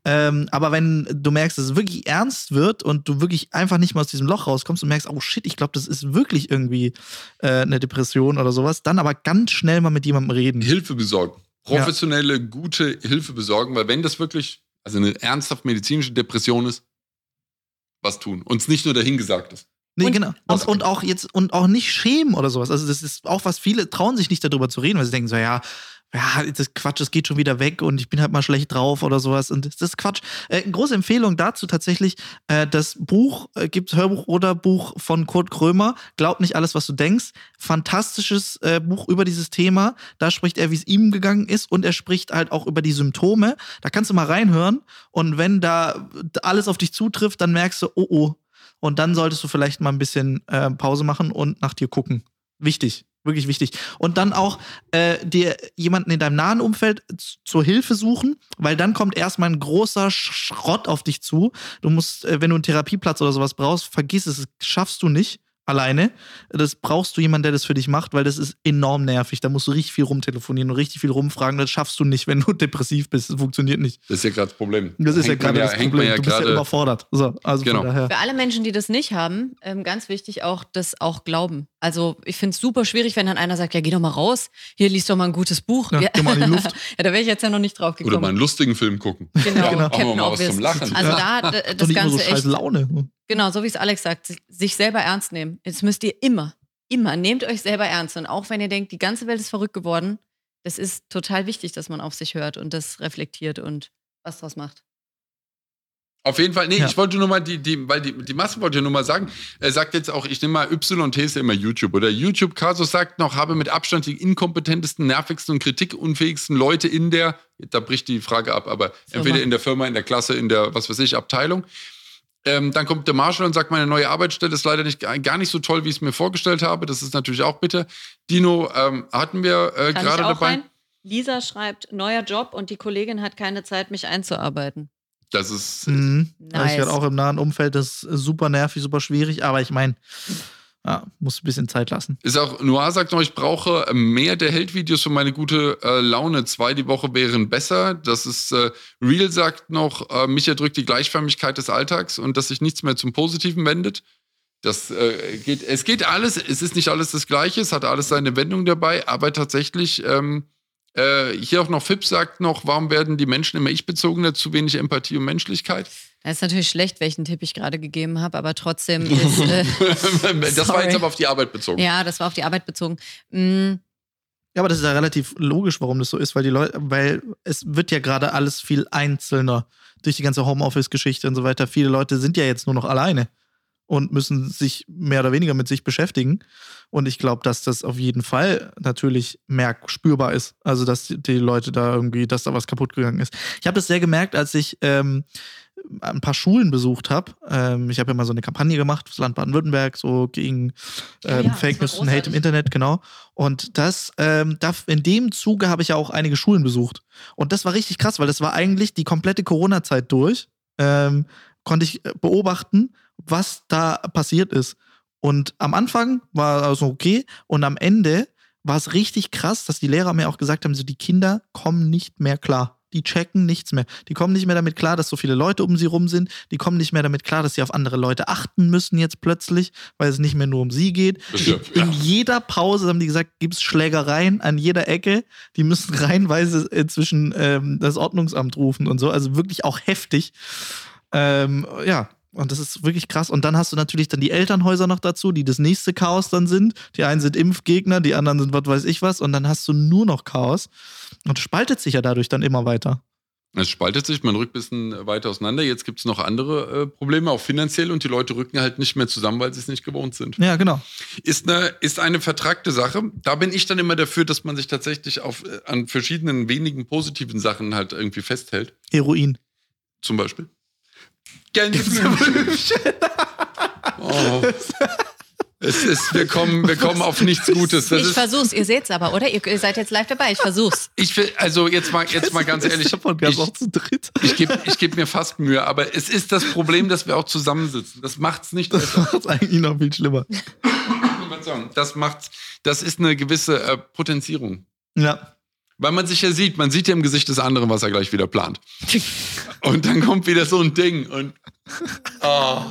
Ähm, aber wenn du merkst, dass es wirklich ernst wird und du wirklich einfach nicht mehr aus diesem Loch rauskommst und merkst, oh shit, ich glaube, das ist wirklich irgendwie äh, eine Depression oder sowas, dann aber ganz schnell mal mit jemandem reden. Hilfe besorgen. Professionelle, gute Hilfe besorgen, weil wenn das wirklich, also eine ernsthaft medizinische Depression ist, was tun. Uns nicht nur dahingesagt ist. Nee, Und genau. Und, und auch jetzt, und auch nicht schämen oder sowas. Also, das ist auch was viele trauen sich nicht darüber zu reden, weil sie denken so, ja, ja, das ist Quatsch, es geht schon wieder weg und ich bin halt mal schlecht drauf oder sowas. Und das ist Quatsch. Äh, eine große Empfehlung dazu tatsächlich, äh, das Buch, äh, gibt Hörbuch oder Buch von Kurt Krömer, Glaub nicht alles, was du denkst. Fantastisches äh, Buch über dieses Thema. Da spricht er, wie es ihm gegangen ist und er spricht halt auch über die Symptome. Da kannst du mal reinhören und wenn da alles auf dich zutrifft, dann merkst du, oh oh, und dann solltest du vielleicht mal ein bisschen äh, Pause machen und nach dir gucken. Wichtig, wirklich wichtig. Und dann auch äh, dir jemanden in deinem nahen Umfeld zur Hilfe suchen, weil dann kommt erstmal ein großer Sch- Schrott auf dich zu. Du musst, äh, wenn du einen Therapieplatz oder sowas brauchst, vergiss es, das schaffst du nicht alleine. Das brauchst du jemanden, der das für dich macht, weil das ist enorm nervig. Da musst du richtig viel rumtelefonieren und richtig viel rumfragen. Das schaffst du nicht, wenn du depressiv bist. Das funktioniert nicht. Das ist ja gerade das Problem. Das ist Hängt ja gerade das Problem. Ja du bist ja überfordert. So, also Genau. von daher. Für alle Menschen, die das nicht haben, ähm, ganz wichtig auch, das auch glauben. Also ich finde es super schwierig, wenn dann einer sagt, ja, geh doch mal raus, hier liest doch mal ein gutes Buch. Ja, geh mal in die Luft. ja, da wäre ich jetzt ja noch nicht drauf gekommen. Oder mal einen lustigen Film gucken. genau, Genau. Wir mal was zum Lachen. Also Ja. da Doch das so Ganze scheiß echt, Laune. genau, so wie es Alex sagt, si- sich selber ernst nehmen. Jetzt müsst ihr immer, immer, nehmt euch selber ernst. Und auch wenn ihr denkt, die ganze Welt ist verrückt geworden, das ist total wichtig, dass man auf sich hört und das reflektiert und was draus macht. Auf jeden Fall, nee, Ja. ich wollte nur mal die, die, weil die, die Masse wollte ja nur mal sagen, er sagt jetzt auch, ich nehme mal YT ist ja immer YouTube. Oder YouTube Kasus sagt noch, habe mit Abstand die inkompetentesten, nervigsten und kritikunfähigsten Leute in der, da bricht die Frage ab, aber entweder in der Firma, in der Klasse, in der, was weiß ich, Abteilung. Ähm, dann kommt der Marshall und sagt, meine neue Arbeitsstelle ist leider nicht, gar nicht so toll, wie ich es mir vorgestellt habe. Das ist natürlich auch bitter. Dino, ähm, hatten wir äh, gerade dabei. rein? Lisa schreibt, neuer Job und die Kollegin hat keine Zeit, mich einzuarbeiten. Das ist, Mhm. Nice. Also ich hatte auch im nahen Umfeld, das ist super nervig, super schwierig, aber ich meine, ja, muss ein bisschen Zeit lassen. Ist auch, Noir sagt noch, ich brauche mehr der Held-Videos für meine gute äh, Laune. Zwei die Woche wären besser. Das ist, äh, Real sagt noch, äh, mich erdrückt die Gleichförmigkeit des Alltags und dass sich nichts mehr zum Positiven wendet. Das äh, geht, es geht alles, es ist nicht alles das Gleiche, es hat alles seine Wendung dabei, aber tatsächlich, ähm, äh, hier auch noch Fips sagt noch, warum werden die Menschen immer ich-bezogener, zu wenig Empathie und Menschlichkeit? Das ist natürlich schlecht, welchen Tipp ich gerade gegeben habe, aber trotzdem ist. Äh, das war jetzt aber auf die Arbeit bezogen. ja, das war auf die Arbeit bezogen. Mm, Ja, aber das ist ja relativ logisch, warum das so ist, weil die Leute, weil es wird ja gerade alles viel einzelner durch die ganze Homeoffice-Geschichte und so weiter. Viele Leute sind ja jetzt nur noch alleine und müssen sich mehr oder weniger mit sich beschäftigen. Und ich glaube, dass das auf jeden Fall natürlich merk spürbar ist. Also, dass die- Leute da irgendwie, dass da was kaputt gegangen ist. Ich habe das sehr gemerkt, als ich ähm, ein paar Schulen besucht habe. Ähm, ich habe ja mal so eine Kampagne gemacht fürs Land Baden-Württemberg, so gegen ähm, ja, das Fake News und Hate im Internet, genau. Und das, ähm, da, in dem Zuge habe ich ja auch einige Schulen besucht. Und das war richtig krass, weil das war eigentlich die komplette Corona-Zeit durch. Ähm, konnte ich äh, beobachten, was da passiert ist. Und am Anfang war also okay und am Ende war es richtig krass, dass die Lehrer mir auch gesagt haben, so die Kinder kommen nicht mehr klar. die checken nichts mehr. Die kommen nicht mehr damit klar, dass so viele Leute um sie rum sind. Die kommen nicht mehr damit klar, dass sie auf andere Leute achten müssen jetzt plötzlich, weil es nicht mehr nur um sie geht. Ja, In jeder Pause haben die gesagt, gibt es Schlägereien an jeder Ecke. Die müssen reihenweise inzwischen ähm, das Ordnungsamt rufen und so. Also wirklich auch heftig. Ähm, ja, und das ist wirklich krass. Und dann hast du natürlich dann die Elternhäuser noch dazu, die das nächste Chaos dann sind. Die einen sind Impfgegner, die anderen sind was weiß ich was. Und dann hast du nur noch Chaos. Und spaltet sich ja dadurch dann immer weiter. Es spaltet sich, man rückt ein bisschen weiter auseinander. Jetzt gibt es noch andere äh, Probleme, auch finanziell, und die Leute rücken halt nicht mehr zusammen, weil sie es nicht gewohnt sind. Ja, genau. Ist eine, ist eine vertragte Sache. Da bin ich dann immer dafür, dass man sich tatsächlich auf, äh, an verschiedenen wenigen positiven Sachen halt irgendwie festhält. Heroin. Zum Beispiel. Gänseblümchen. oh. Es ist, wir kommen, wir kommen auf nichts Gutes. Das ich versuch's, ihr seht's aber, oder? Ihr, ihr seid jetzt live dabei, ich versuch's. Ich will, also jetzt mal, jetzt mal ganz ehrlich. Ich, auch zu dritt. ich gebe ich geb mir fast Mühe, aber es ist das Problem, dass wir auch zusammensitzen. Das macht's nicht Das macht's eigentlich noch viel schlimmer. Das macht's, das ist eine gewisse äh, Potenzierung. Ja. Weil man sich ja sieht, man sieht ja im Gesicht des anderen, was er gleich wieder plant. und dann kommt wieder so ein Ding und. Oh.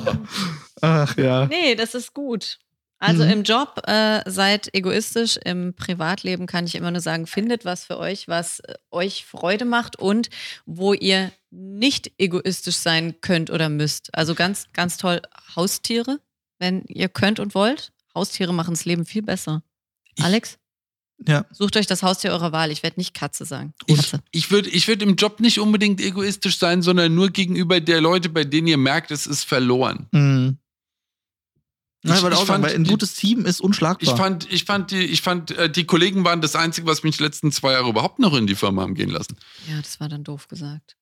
Ach ja. Nee, das ist gut. Also mhm. im Job äh, seid egoistisch, im Privatleben kann ich immer nur sagen, findet was für euch, was äh, euch Freude macht und wo ihr nicht egoistisch sein könnt oder müsst. Also ganz, ganz toll Haustiere, wenn ihr könnt und wollt. Haustiere machen das Leben viel besser. Alex? Ja. Sucht euch das Haustier eurer Wahl. Ich werde nicht Katze sagen. Katze. Ich, ich würde ich würd im Job nicht unbedingt egoistisch sein, sondern nur gegenüber der Leute, bei denen ihr merkt, es ist verloren. Mhm. Ich, ja, ich, fand, weil ein gutes Team ist unschlagbar. Ich fand, ich fand, die, ich fand, äh, die Kollegen waren das Einzige, was mich die letzten zwei Jahre überhaupt noch in die Firma haben gehen lassen. Ja, das war dann doof gesagt.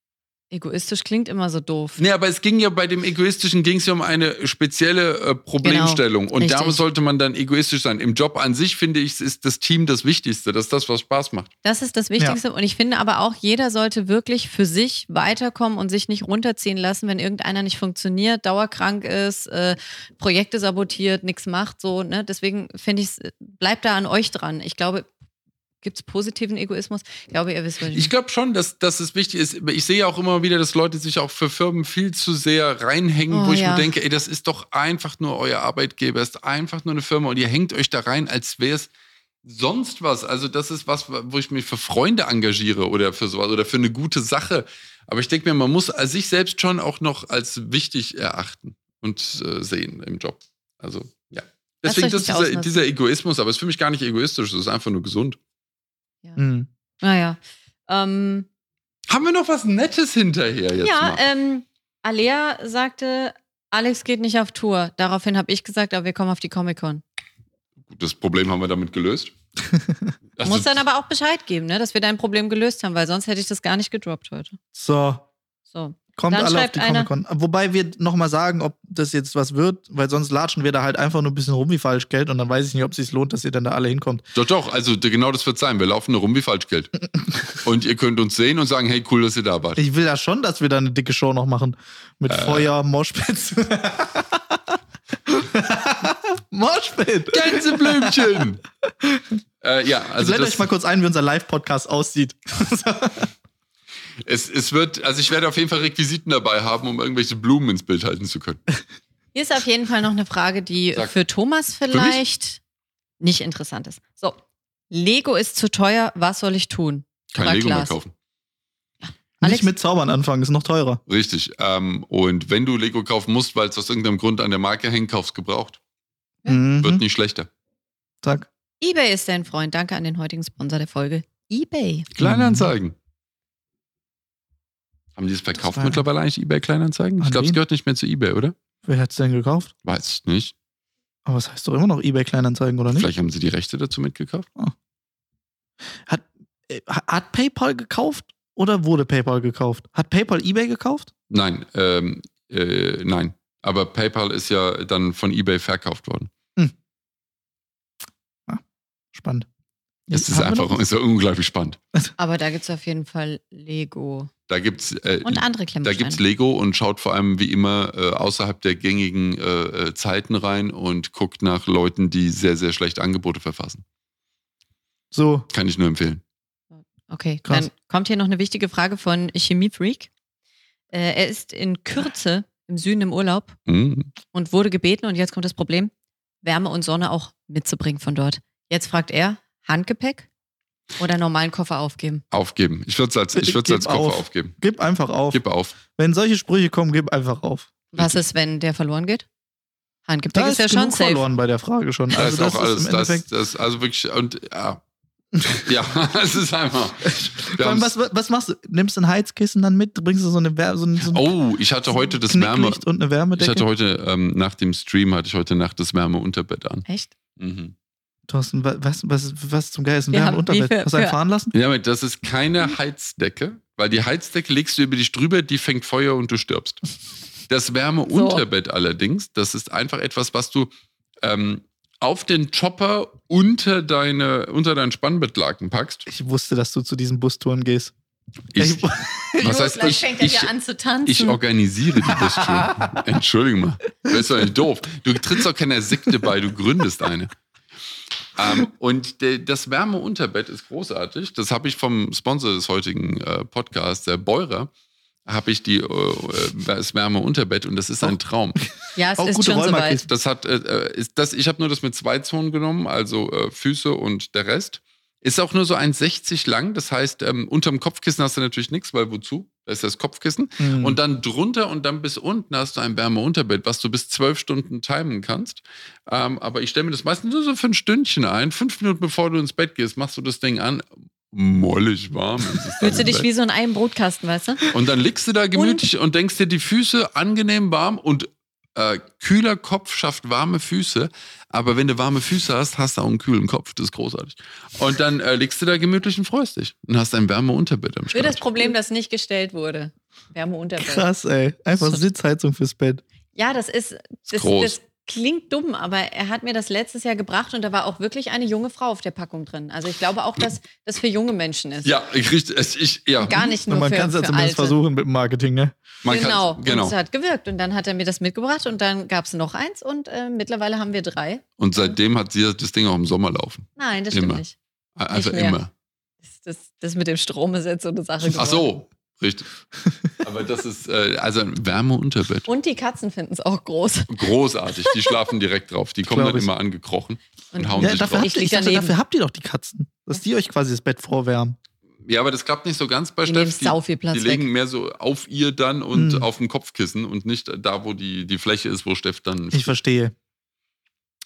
Egoistisch klingt immer so doof. Nee, aber es ging ja bei dem Egoistischen ging es ja um eine spezielle äh, Problemstellung. Genau, und da sollte man dann egoistisch sein. Im Job an sich, finde ich, ist das Team das Wichtigste. Das ist das, was Spaß macht. Das ist das Wichtigste. Ja. Und ich finde aber auch, jeder sollte wirklich für sich weiterkommen und sich nicht runterziehen lassen, wenn irgendeiner nicht funktioniert, dauerkrank ist, äh, Projekte sabotiert, nichts macht. So, ne? Deswegen finde ich, bleibt da an euch dran. Ich glaube, Gibt es positiven Egoismus? Ich glaube, ihr wisst, was ich Ich glaube schon, dass, dass es wichtig ist. Ich sehe auch immer wieder, dass Leute sich auch für Firmen viel zu sehr reinhängen, oh, wo ich ja. mir denke, ey, das ist doch einfach nur euer Arbeitgeber, ist einfach nur eine Firma und ihr hängt euch da rein, als wäre es sonst was. Also, das ist was, wo ich mich für Freunde engagiere oder für sowas oder für eine gute Sache. Aber ich denke mir, man muss sich selbst schon auch noch als wichtig erachten und äh, sehen im Job. Also, ja. Deswegen das dieser, dieser Egoismus, aber es ist für mich gar nicht egoistisch, es ist einfach nur gesund. Ja. Mhm. Naja. Ähm, Haben wir noch was Nettes hinterher jetzt? Ja, ähm, Alea sagte, Alex geht nicht auf Tour. Daraufhin habe ich gesagt, aber wir kommen auf die Comic-Con. Das Problem haben wir damit gelöst. also, Muss dann aber auch Bescheid geben, ne, dass wir dein Problem gelöst haben, weil sonst hätte ich das gar nicht gedroppt heute. So. So. Kommt Dann alle auf die Comic-Con. Wobei wir nochmal sagen, ob das jetzt was wird, weil sonst latschen wir da halt einfach nur ein bisschen rum wie Falschgeld und dann weiß ich nicht, ob es sich lohnt, dass ihr dann da alle hinkommt. Doch, doch, also genau das wird sein. Wir laufen nur rum wie Falschgeld. und ihr könnt uns sehen und sagen, hey, cool, dass ihr da wart. Ich will ja schon, dass wir da eine dicke Show noch machen. Mit äh. Feuer, Moschpitz. Moschpit! Gänseblümchen! äh, ja, also. Blendet euch mal kurz ein, wie unser Live-Podcast aussieht. Es, es wird, also ich werde auf jeden Fall Requisiten dabei haben, um irgendwelche Blumen ins Bild halten zu können. Hier ist auf jeden Fall noch eine Frage, die Sag. für Thomas vielleicht für nicht interessant ist. So, Lego ist zu teuer, was soll ich tun? Kein Lego Klaas. mehr kaufen. Nicht mit Zaubern anfangen, ist noch teurer. Richtig. Ähm, und wenn du Lego kaufen musst, weil es aus irgendeinem Grund an der Marke hängt, kaufst gebraucht. Mhm. Wird nicht schlechter. Zack. eBay ist dein Freund. Danke an den heutigen Sponsor der Folge. eBay. Kleinanzeigen. Haben die es verkauft mittlerweile eigentlich eBay Kleinanzeigen? Ich glaube, es gehört nicht mehr zu eBay, oder? Wer hat es denn gekauft? Weiß ich nicht. Aber es heißt doch immer noch eBay Kleinanzeigen, oder nicht? Vielleicht haben sie die Rechte dazu mitgekauft. Oh. Hat, äh, hat PayPal gekauft oder wurde PayPal gekauft? Hat PayPal eBay gekauft? Nein, ähm, äh, nein. Aber PayPal ist ja dann von eBay verkauft worden. Hm. Ah, spannend. Es ist einfach ist so unglaublich spannend. Aber da gibt es auf jeden Fall Lego. Da gibt's äh, und andere Da gibt es Lego und schaut vor allem wie immer äh, außerhalb der gängigen äh, äh, Zeiten rein und guckt nach Leuten, die sehr, sehr schlecht Angebote verfassen. So. Kann ich nur empfehlen. Okay, Krass. dann kommt hier noch eine wichtige Frage von Chemiefreak. Äh, er ist in Kürze im Süden im Urlaub Mhm. und wurde gebeten, und jetzt kommt das Problem, Wärme und Sonne auch mitzubringen von dort. Jetzt fragt er, Handgepäck oder normalen Koffer aufgeben? Aufgeben. Ich würde es als, ich würd's Gib als Koffer auf. aufgeben. Gib einfach auf. Gib auf. Wenn solche Sprüche kommen, gib einfach auf. Was ist, wenn der verloren geht? Handgepäck Da ist ist ja schon safe. verloren bei der Frage schon. Da Also ist auch alles. im Das, Endeffekt. das, also wirklich, und ja. ja, es ist einfach. Allem, was, was machst du? Nimmst du ein Heizkissen dann mit? Bringst du so eine Wär so ein, so ein oh, ich hatte heute das Wärme. Und eine Ich hatte heute, ähm, nach dem Stream, hatte ich heute Nacht das Wärmeunterbett an. Echt? Mhm. Thorsten, wa- was, was, was zum Geil ist ein Wir haben- wie für- Hast du einen fahren lassen? Ja, aber das ist keine Heizdecke, weil die Heizdecke legst du über dich drüber, die fängt Feuer und du stirbst. Das Wärmeunterbett allerdings, das ist einfach etwas, was du ähm, auf den Chopper unter, deine, unter dein Spannbettlaken packst. Ich wusste, dass du zu diesen Bustouren gehst. Ich, Ich- was heißt, ich, fängt er ich, ja an zu tanzen. ich organisiere die Bustour. Entschuldige mal. Das ist doch nicht doof. Du trittst doch keiner Sekte bei, du gründest eine. Ähm, und de, das Wärmeunterbett ist großartig. Das habe ich vom Sponsor des heutigen äh, Podcasts, der Beurer, habe ich die, äh, äh, das Wärmeunterbett und das ist ein Traum. ja, es Auch ist gute schon soweit. Das hat, äh, äh, ist das, ich habe nur das mit zwei Zonen genommen, also äh, Füße und der Rest. Ist auch nur so 1,60 lang. Das heißt, ähm, unterm Kopfkissen hast du natürlich nichts, weil wozu? Da ist das Kopfkissen. Mhm. Und dann drunter und dann bis unten hast du ein Wärmeunterbett, was du bis zwölf Stunden timen kannst. Ähm, aber ich stelle mir das meistens nur so für ein Stündchen ein. Fünf Minuten bevor du ins Bett gehst, machst du das Ding an. Mollig warm. ist es dann Fühlst du dich Bett. wie so in einem Brotkasten, weißt du? Und dann liegst du da gemütlich und, denkst dir, die Füße angenehm warm und äh, kühler Kopf schafft warme Füße. Aber wenn du warme Füße hast, hast du auch einen kühlen Kopf. Das ist großartig. Und dann äh, liegst du da gemütlich und freust dich und hast ein Wärmeunterbett am Für das Start. Problem, das nicht gestellt wurde. Wärmeunterbett. Krass, ey. Einfach Sitzheizung fürs Bett. Ja, das ist, das, groß. das klingt dumm, aber er hat mir das letztes Jahr gebracht und da war auch wirklich eine junge Frau auf der Packung drin. Also ich glaube auch, dass das für junge Menschen ist. Ja, ich richte es. Ich, ja. Gar nicht Und nur man für, kann es ja zumindest Alte. versuchen mit dem Marketing, ne? Man genau. genau. Und es hat gewirkt. Und dann hat er mir das mitgebracht und dann gab es noch eins und äh, mittlerweile haben wir drei. Und seitdem hat sie das Ding auch im Sommer laufen. Nein, das stimmt Immer. nicht. Also mehr. immer. Das, das, das mit dem Strom ist jetzt so eine Sache geworden. Ach so, richtig. Aber das ist äh, also ein Wärmeunterbett. Und die Katzen finden es auch groß. Großartig. Die schlafen direkt drauf. Die kommen dann ich. immer angekrochen und Und- hauen Ja, sich dafür drauf. habt, Ich ich dachte, dafür habt ihr doch die Katzen. Dass die euch quasi das Bett vorwärmen. Ja, aber das klappt nicht so ganz bei Die nehmen Steff. sau viel Platz die weg. legen mehr so auf ihr dann und Hm. auf dem Kopfkissen und nicht da, wo die, die Fläche ist, wo Steff dann. Ich verstehe.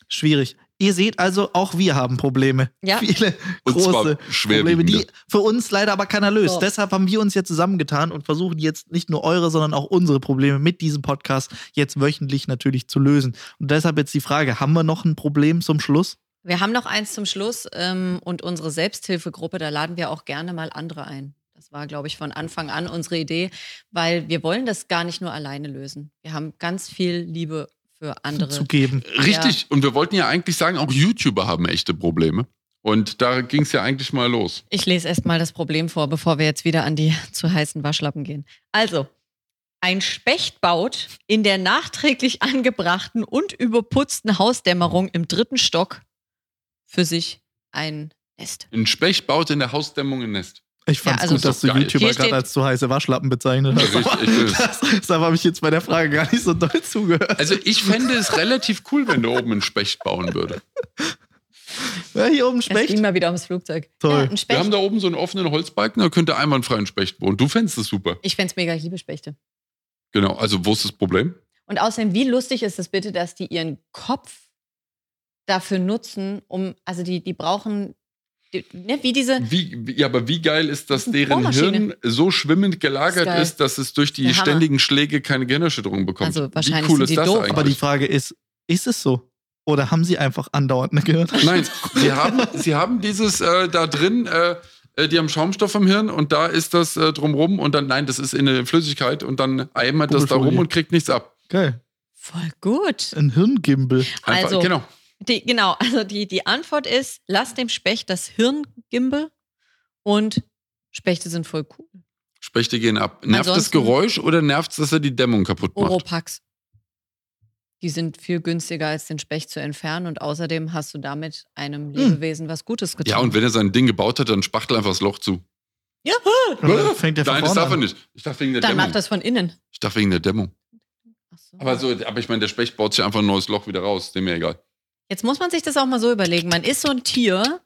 Schwierig. Ihr seht also, auch wir haben Probleme. Ja. Viele Und große zwar Probleme, die für uns leider aber keiner löst. So. Deshalb haben wir uns jetzt zusammengetan und versuchen jetzt nicht nur eure, sondern auch unsere Probleme mit diesem Podcast jetzt wöchentlich natürlich zu lösen. Und deshalb jetzt die Frage: Haben wir noch ein Problem zum Schluss? Wir haben noch eins zum Schluss ähm, und unsere Selbsthilfegruppe, da laden wir auch gerne mal andere ein. Das war, glaube ich, von Anfang an unsere Idee, weil wir wollen das gar nicht nur alleine lösen. Wir haben ganz viel Liebe für andere. Zu geben. Richtig. Und wir wollten ja eigentlich sagen, auch YouTuber haben echte Probleme. Und da ging es ja eigentlich mal los. Ich lese erst mal das Problem vor, bevor wir jetzt wieder an die zu heißen Waschlappen gehen. Also, ein Specht baut in der nachträglich angebrachten und überputzten Hausdämmerung im dritten Stock für sich ein Nest. Ein Specht baut in der Hausdämmung ein Nest. Ich fand's Ja, also- gut, dass du geil. YouTuber gerade als zu heiße Waschlappen bezeichnet hast. Richtig, ich es. Das, deshalb habe ich jetzt bei der Frage gar nicht so doll zugehört. Also ich fände es relativ cool, wenn du oben einen Specht bauen würde. Ja, hier oben Es Specht. ging mal wieder ums Flugzeug. Toll. Ja, ein Wir haben da oben so einen offenen Holzbalken, da könnte einwandfrei ein Specht wohnen. Du fändest es super. Ich fände es mega, ich liebe Spechte. Genau, also wo ist das Problem? Und außerdem, wie lustig ist es bitte, dass die ihren Kopf dafür nutzen, um, also die, die brauchen, ne, wie diese, Wie, ja, aber wie geil ist, dass deren. Hirn so schwimmend gelagert ist ist, dass es durch die Der Hammer. ständigen Schläge keine Gehirnerschütterung bekommt. Also wahrscheinlich wie cool sind ist die das doof, eigentlich? Aber die Frage ist, ist es so? Oder haben sie einfach andauernd eine Gehirn? Nein, sie haben, sie haben dieses äh, da drin, äh, äh, die haben Schaumstoff im Hirn und da ist das äh, drumrum und dann, nein, das ist in der Flüssigkeit und dann eimert das da rum und kriegt nichts ab. Geil. voll gut. Ein Hirngimbal. Einfach, Also- genau. Die, genau, also die, die Antwort ist, lass dem Specht das Hirngimbel und Spechte sind voll cool. Spechte gehen ab. Nervt das Ansonsten- Geräusch oder nervt es, dass er die Dämmung kaputt macht? Oropax. Die sind viel günstiger als den Specht zu entfernen und außerdem hast du damit einem Lebewesen was Gutes getan. Ja, und wenn er sein Ding gebaut hat, dann spachtel einfach das Loch zu. Ja, Und dann fängt der von Nein, das darf er nicht. Ich dachte wegen der dann Dämmung. macht das von innen. Ich dachte wegen der Dämmung. Ach so. Aber, so, aber ich meine, der Specht baut sich einfach ein neues Loch wieder raus. Dem mir egal. Jetzt muss man sich das auch mal so überlegen. Man ist so ein Tier,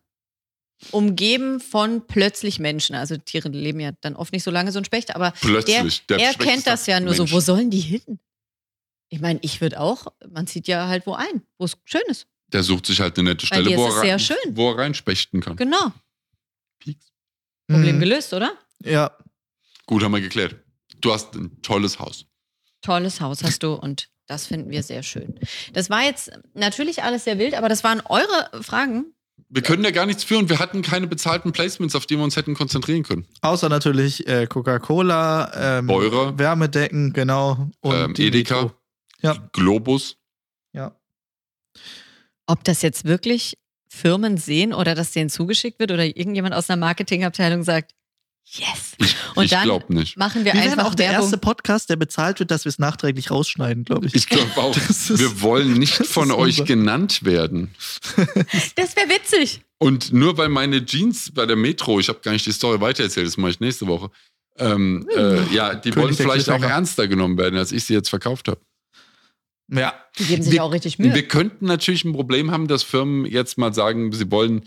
umgeben von plötzlich Menschen. Also Tiere leben ja dann oft nicht so lange, so ein Specht, aber Plötzlich. der, der er Specht kennt das ja nur Mensch. so. Wo sollen die hin? Ich meine, ich würde auch, man zieht ja halt wo ein, wo es schön ist. Der sucht sich halt eine nette Stelle, wo er, rein, schön. wo er reinspechten kann. Genau. Pieks. Problem Mhm. gelöst, oder? Ja. Gut, haben wir geklärt. Du hast ein tolles Haus. Tolles Haus hast du und das finden wir sehr schön. Das war jetzt natürlich alles sehr wild, aber das waren eure Fragen. Wir können ja gar nichts führen. Wir hatten keine bezahlten Placements, auf die wir uns hätten konzentrieren können. Außer natürlich äh, Coca-Cola, ähm, Beurer. Wärmedecken, genau. Und Ähm, Edeka. Ja. Globus. Ja. Ob das jetzt wirklich Firmen sehen oder dass denen zugeschickt wird oder irgendjemand aus einer Marketingabteilung sagt, yes. Ich, Und ich dann- glaube nicht. Machen wir, Wir werden einfach auch der Werbung. erste Podcast, der bezahlt wird, dass wir es nachträglich rausschneiden, glaube ich. Ich glaube auch. Ist- Wir wollen nicht von euch unser- genannt werden. Das wäre witzig. Und nur weil meine Jeans bei der Metro, ich habe gar nicht die Story weitererzählt, das mache ich nächste Woche. Ähm, äh, ja, die König wollen vielleicht auch ernster genommen werden, als ich sie jetzt verkauft habe. Ja. Die geben sich Wir- auch richtig Mühe. Wir könnten natürlich ein Problem haben, dass Firmen jetzt mal sagen, sie wollen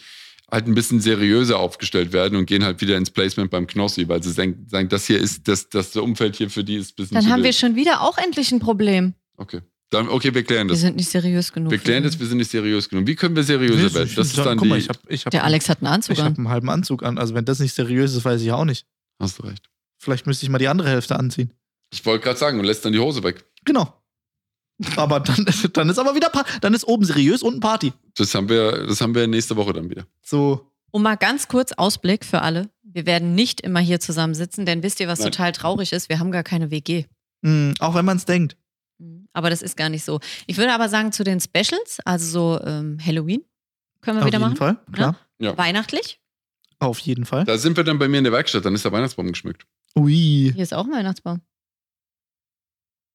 halt ein bisschen seriöser aufgestellt werden und gehen halt wieder ins Placement beim Knossi, weil sie sagen, sagen das hier ist, das, das Umfeld hier für die ist ein bisschen Dann zu haben wir schon wieder auch endlich ein Problem. Okay. Dann, okay, wir klären Wir das. sind nicht seriös genug. Wir klären das, wir sind nicht seriös genug. Wie können wir seriöser werden? Das ist dann Guck mal, die. ich habe ich hab, Der Alex hat einen Anzug ich hab an. einen halben Anzug an. Also wenn das nicht seriös ist, weiß ich auch nicht. Hast du recht. Vielleicht müsste ich mal die andere Hälfte anziehen. Ich wollte gerade sagen, und lässt dann die Hose weg. Genau. Aber dann, dann ist aber wieder Pa- dann ist oben seriös und ein Party. Das haben wir, das haben wir nächste Woche dann wieder. So. Und mal ganz kurz Ausblick für alle. Wir werden nicht immer hier zusammensitzen, denn wisst ihr, was Nein. total traurig ist? Wir haben gar keine WG. mh, auch wenn man es denkt. Mhm. Aber das ist gar nicht so. Ich würde aber sagen, zu den Specials, also so ähm, Halloween, können wir Auf wieder jeden machen. Fall. Klar. Ja. Weihnachtlich. Auf jeden Fall. Da sind wir dann bei mir in der Werkstatt, dann ist der Weihnachtsbaum geschmückt. Ui. Hier ist auch ein Weihnachtsbaum.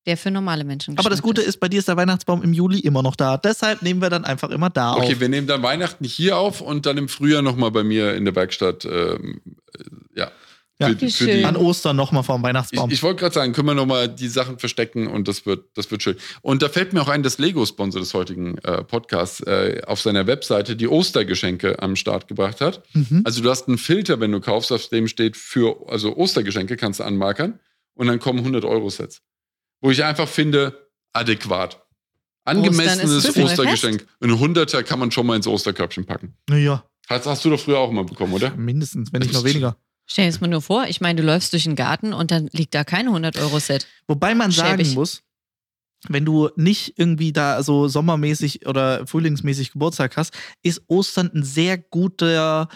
Der für normale Menschen Aber das Gute ist, bei dir ist der Weihnachtsbaum im Juli immer noch da. Deshalb nehmen wir dann einfach immer da Okay, auf. wir nehmen dann Weihnachten hier auf und dann im Frühjahr nochmal bei mir in der Werkstatt. Ähm, äh, ja. Ja. Wie schön. An Ostern nochmal vorm Ich, Weihnachtsbaum. ich wollte gerade sagen, können wir nochmal die Sachen verstecken und das wird, das wird schön. Und da fällt mir auch ein, dass Lego, Sponsor des heutigen äh, Podcasts, äh, auf seiner Webseite die Ostergeschenke am Start gebracht hat. mhm. Also du hast einen Filter, wenn du kaufst, auf dem steht für, also Ostergeschenke kannst du anmarkern und dann kommen 100 Euro Sets. Wo ich einfach finde, adäquat. Angemessenes das Ostergeschenk. Ein Hunderter kann man schon mal ins Osterkörbchen packen. Naja, Hast, hast du doch früher auch mal bekommen, oder? mindestens, wenn nicht noch weniger. Stell dir das mal nur vor, ich meine, du läufst durch den Garten und dann liegt da kein 100-Euro-Set. Wobei man sagen Schäbig. muss, wenn du nicht irgendwie da so sommermäßig oder frühlingsmäßig Geburtstag hast, ist Ostern ein sehr guter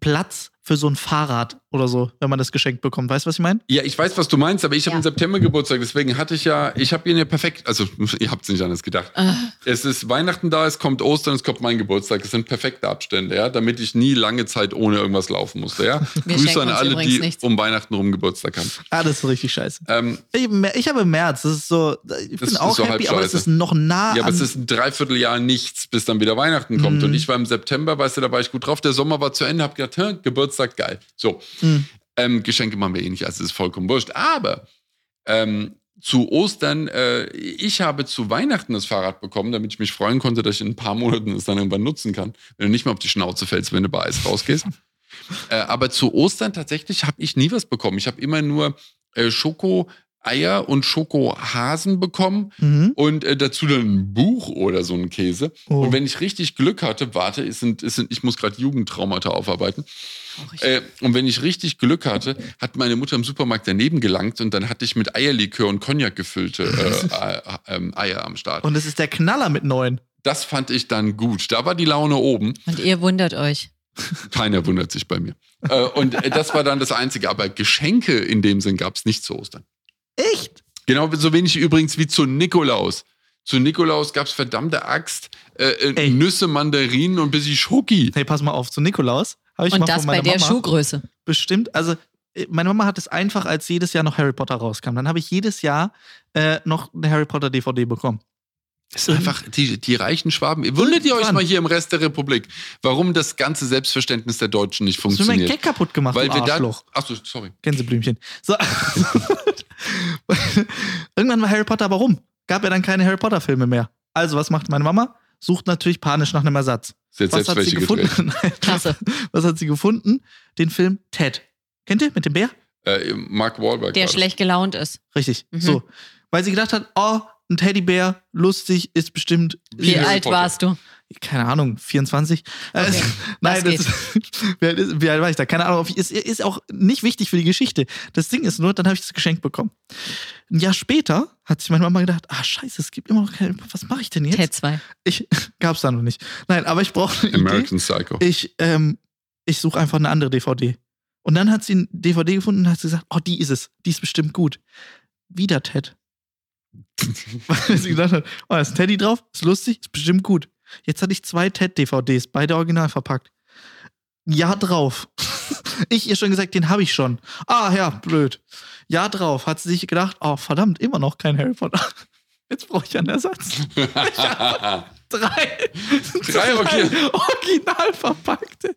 Platz für so ein Fahrrad oder so, wenn man das geschenkt bekommt. Weißt du, was ich meine? Ja, ich weiß, was du meinst, aber ich habe Ja. im September Geburtstag, deswegen hatte ich ja, ich habe ihn ja perfekt, also ihr habt es nicht anders gedacht. Ah, Es ist Weihnachten da, es kommt Ostern, es kommt mein Geburtstag. Es sind perfekte Abstände, ja, damit ich nie lange Zeit ohne irgendwas laufen musste, ja. Wir Grüße an alle, die nichts. um Weihnachten rum Geburtstag haben. Ah, das ist richtig scheiße. Ähm, Ich, ich habe im März, das ist so, ich Das bin ist auch so halb happy, aber es ist noch nah ja, aber an. es ist ein Dreivierteljahr nichts, bis dann wieder Weihnachten kommt. Mhm. Und ich war im September, weißt du, da war ich gut drauf. Der Sommer war zu Ende, hab gedacht, hä, Geburtstag geil. So, Mhm. ähm, Geschenke machen wir eh nicht, also ist vollkommen wurscht. Aber ähm, zu Ostern, äh, ich habe zu Weihnachten das Fahrrad bekommen, damit ich mich freuen konnte, dass ich in ein paar Monaten es dann irgendwann nutzen kann, wenn du nicht mehr auf die Schnauze fällst, wenn du bei Eis rausgehst. äh, aber zu Ostern tatsächlich habe ich nie was bekommen. Ich habe immer nur äh, Schoko-Eier und Schokohasen bekommen Mhm. und äh, dazu dann ein Buch oder so ein Käse. Oh. Und wenn ich richtig Glück hatte, warte, es sind, es sind, ich muss gerade Jugendtraumata aufarbeiten. traurig. Äh, und wenn ich richtig Glück hatte, hat meine Mutter im Supermarkt daneben gelangt und dann hatte ich mit Eierlikör und Cognac gefüllte äh, äh, ähm, Eier am Start. Und es ist der Knaller mit neun. Das fand ich dann gut. Da war die Laune oben. Und ihr wundert euch. Keiner wundert sich bei mir. äh, und äh, das war dann das Einzige. Aber Geschenke in dem Sinn gab es nicht zu Ostern. Echt? Genau so wenig übrigens wie zu Nikolaus. Zu Nikolaus gab es verdammte Axt, äh, äh. Nüsse, Mandarinen und ein bisschen Schoki. Hey, pass mal auf, zu Nikolaus habe ich mal Und das von bei meiner der Mama Schuhgröße. bestimmt, also äh, meine Mama hat es einfach, als jedes Jahr noch Harry Potter rauskam. Dann habe ich jedes Jahr äh, noch eine Harry Potter DVD bekommen. Das ist einfach die, die reichen Schwaben. Wundert ihr euch mal hier im Rest der Republik, warum das ganze Selbstverständnis der Deutschen nicht Hast du mein funktioniert? Gag kaputt gemacht, Weil du wir da. Arschloch. Achso, sorry. Gänseblümchen. So. Irgendwann war Harry Potter aber rum. Gab ja dann keine Harry Potter-Filme mehr. Also, was macht meine Mama? Sucht natürlich panisch nach einem Ersatz. Sie hat Was hat sie gefunden? Klasse. Was hat sie gefunden? Den Film Ted. Kennt ihr mit dem Bär? Äh, Mark Wahlberg. Der schlecht gelaunt ist. Richtig. Mhm. So. Weil sie gedacht hat, oh, ein Teddybär, lustig, ist bestimmt. Wie alt Potter. warst du? Keine Ahnung, 24? Äh, Okay, Nein, das das wie, alt ist, wie alt war ich da? Keine Ahnung. Ist, ist auch nicht wichtig für die Geschichte. Das Ding ist nur, dann habe ich das geschenkt bekommen. Ein Jahr später hat sich meine Mama gedacht, ah scheiße, es gibt immer noch keine, was mache ich denn jetzt? Ted 2. Ich gab's da noch nicht. Nein, aber ich brauche eine Idee. American Psycho. Ich, ähm, ich suche einfach eine andere DVD. Und dann hat sie eine DVD gefunden und hat gesagt, oh, die ist es. Die ist bestimmt gut. Wieder Ted. Weil sie gedacht hat, oh, da ist ein Teddy drauf, ist lustig, ist bestimmt gut. Jetzt hatte ich zwei Ted-DVDs, beide original verpackt. Jahr drauf. Ich ihr schon gesagt, den habe ich schon. Ah, ja, blöd. Jahr drauf hat sie sich gedacht, oh, verdammt, immer noch kein Harry Potter. Jetzt brauche ich einen Ersatz. Drei. Drei, okay. original verpackte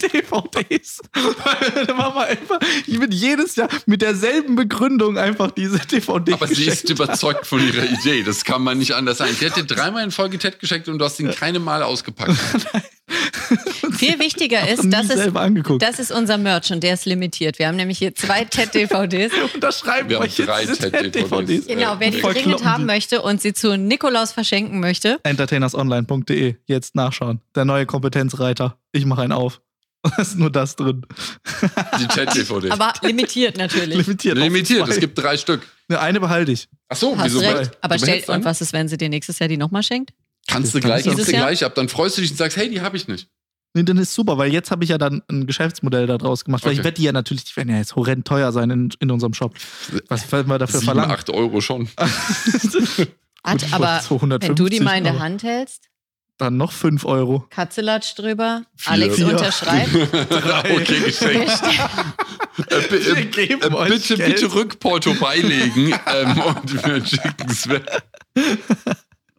DVDs. Meine Mama einfach, ich bin jedes Jahr mit derselben Begründung einfach diese DVD Aber sie ist überzeugt von ihrer Idee. Das kann man nicht anders sein. Die hat dir dreimal in Folge Ted geschenkt und du hast ihn keine Mal ausgepackt. Viel wichtiger ist, nie das ist, selber angeguckt. das ist unser Merch und der ist limitiert. Wir haben nämlich hier zwei TED-DVDs. Unterschreiben Wir haben euch jetzt drei TED-DVDs. DVDs. Genau, wer die Voll dringend haben die. möchte und sie zu Nikolaus verschenken möchte, Entertainersonline.de. Jetzt nachschauen. Der neue Kompetenzreiter. Ich mache einen auf. Da ist nur das drin. Die Ted-DVD. aber limitiert natürlich. Limitiert. Limitiert, es gibt drei Stück. Ne, eine behalte ich. Ach so, Hast wieso? recht. Aber stell, und was ist, wenn sie dir nächstes Jahr die nochmal schenkt? Kannst du gleich, ich gibst du gleich ab. Dann freust du dich und sagst, hey, die habe ich nicht. Nee, dann ist super, weil jetzt habe ich ja dann ein Geschäftsmodell daraus gemacht. Weil Okay. ich wette die ja natürlich, die werden ja jetzt horrend teuer sein in, in unserem Shop. Was werden wir dafür Sieben, verlangen? acht Euro schon. Gut, aber 250, wenn du die mal in der Hand hältst, Dann noch 5 Euro. Katzelatsch drüber, Vier. Alex Vier. unterschreibt. okay, geschenkt. Äh, äh, geben äh, euch bitte, Geld. bitte Rückporto beilegen ähm, und wir schicken es weg.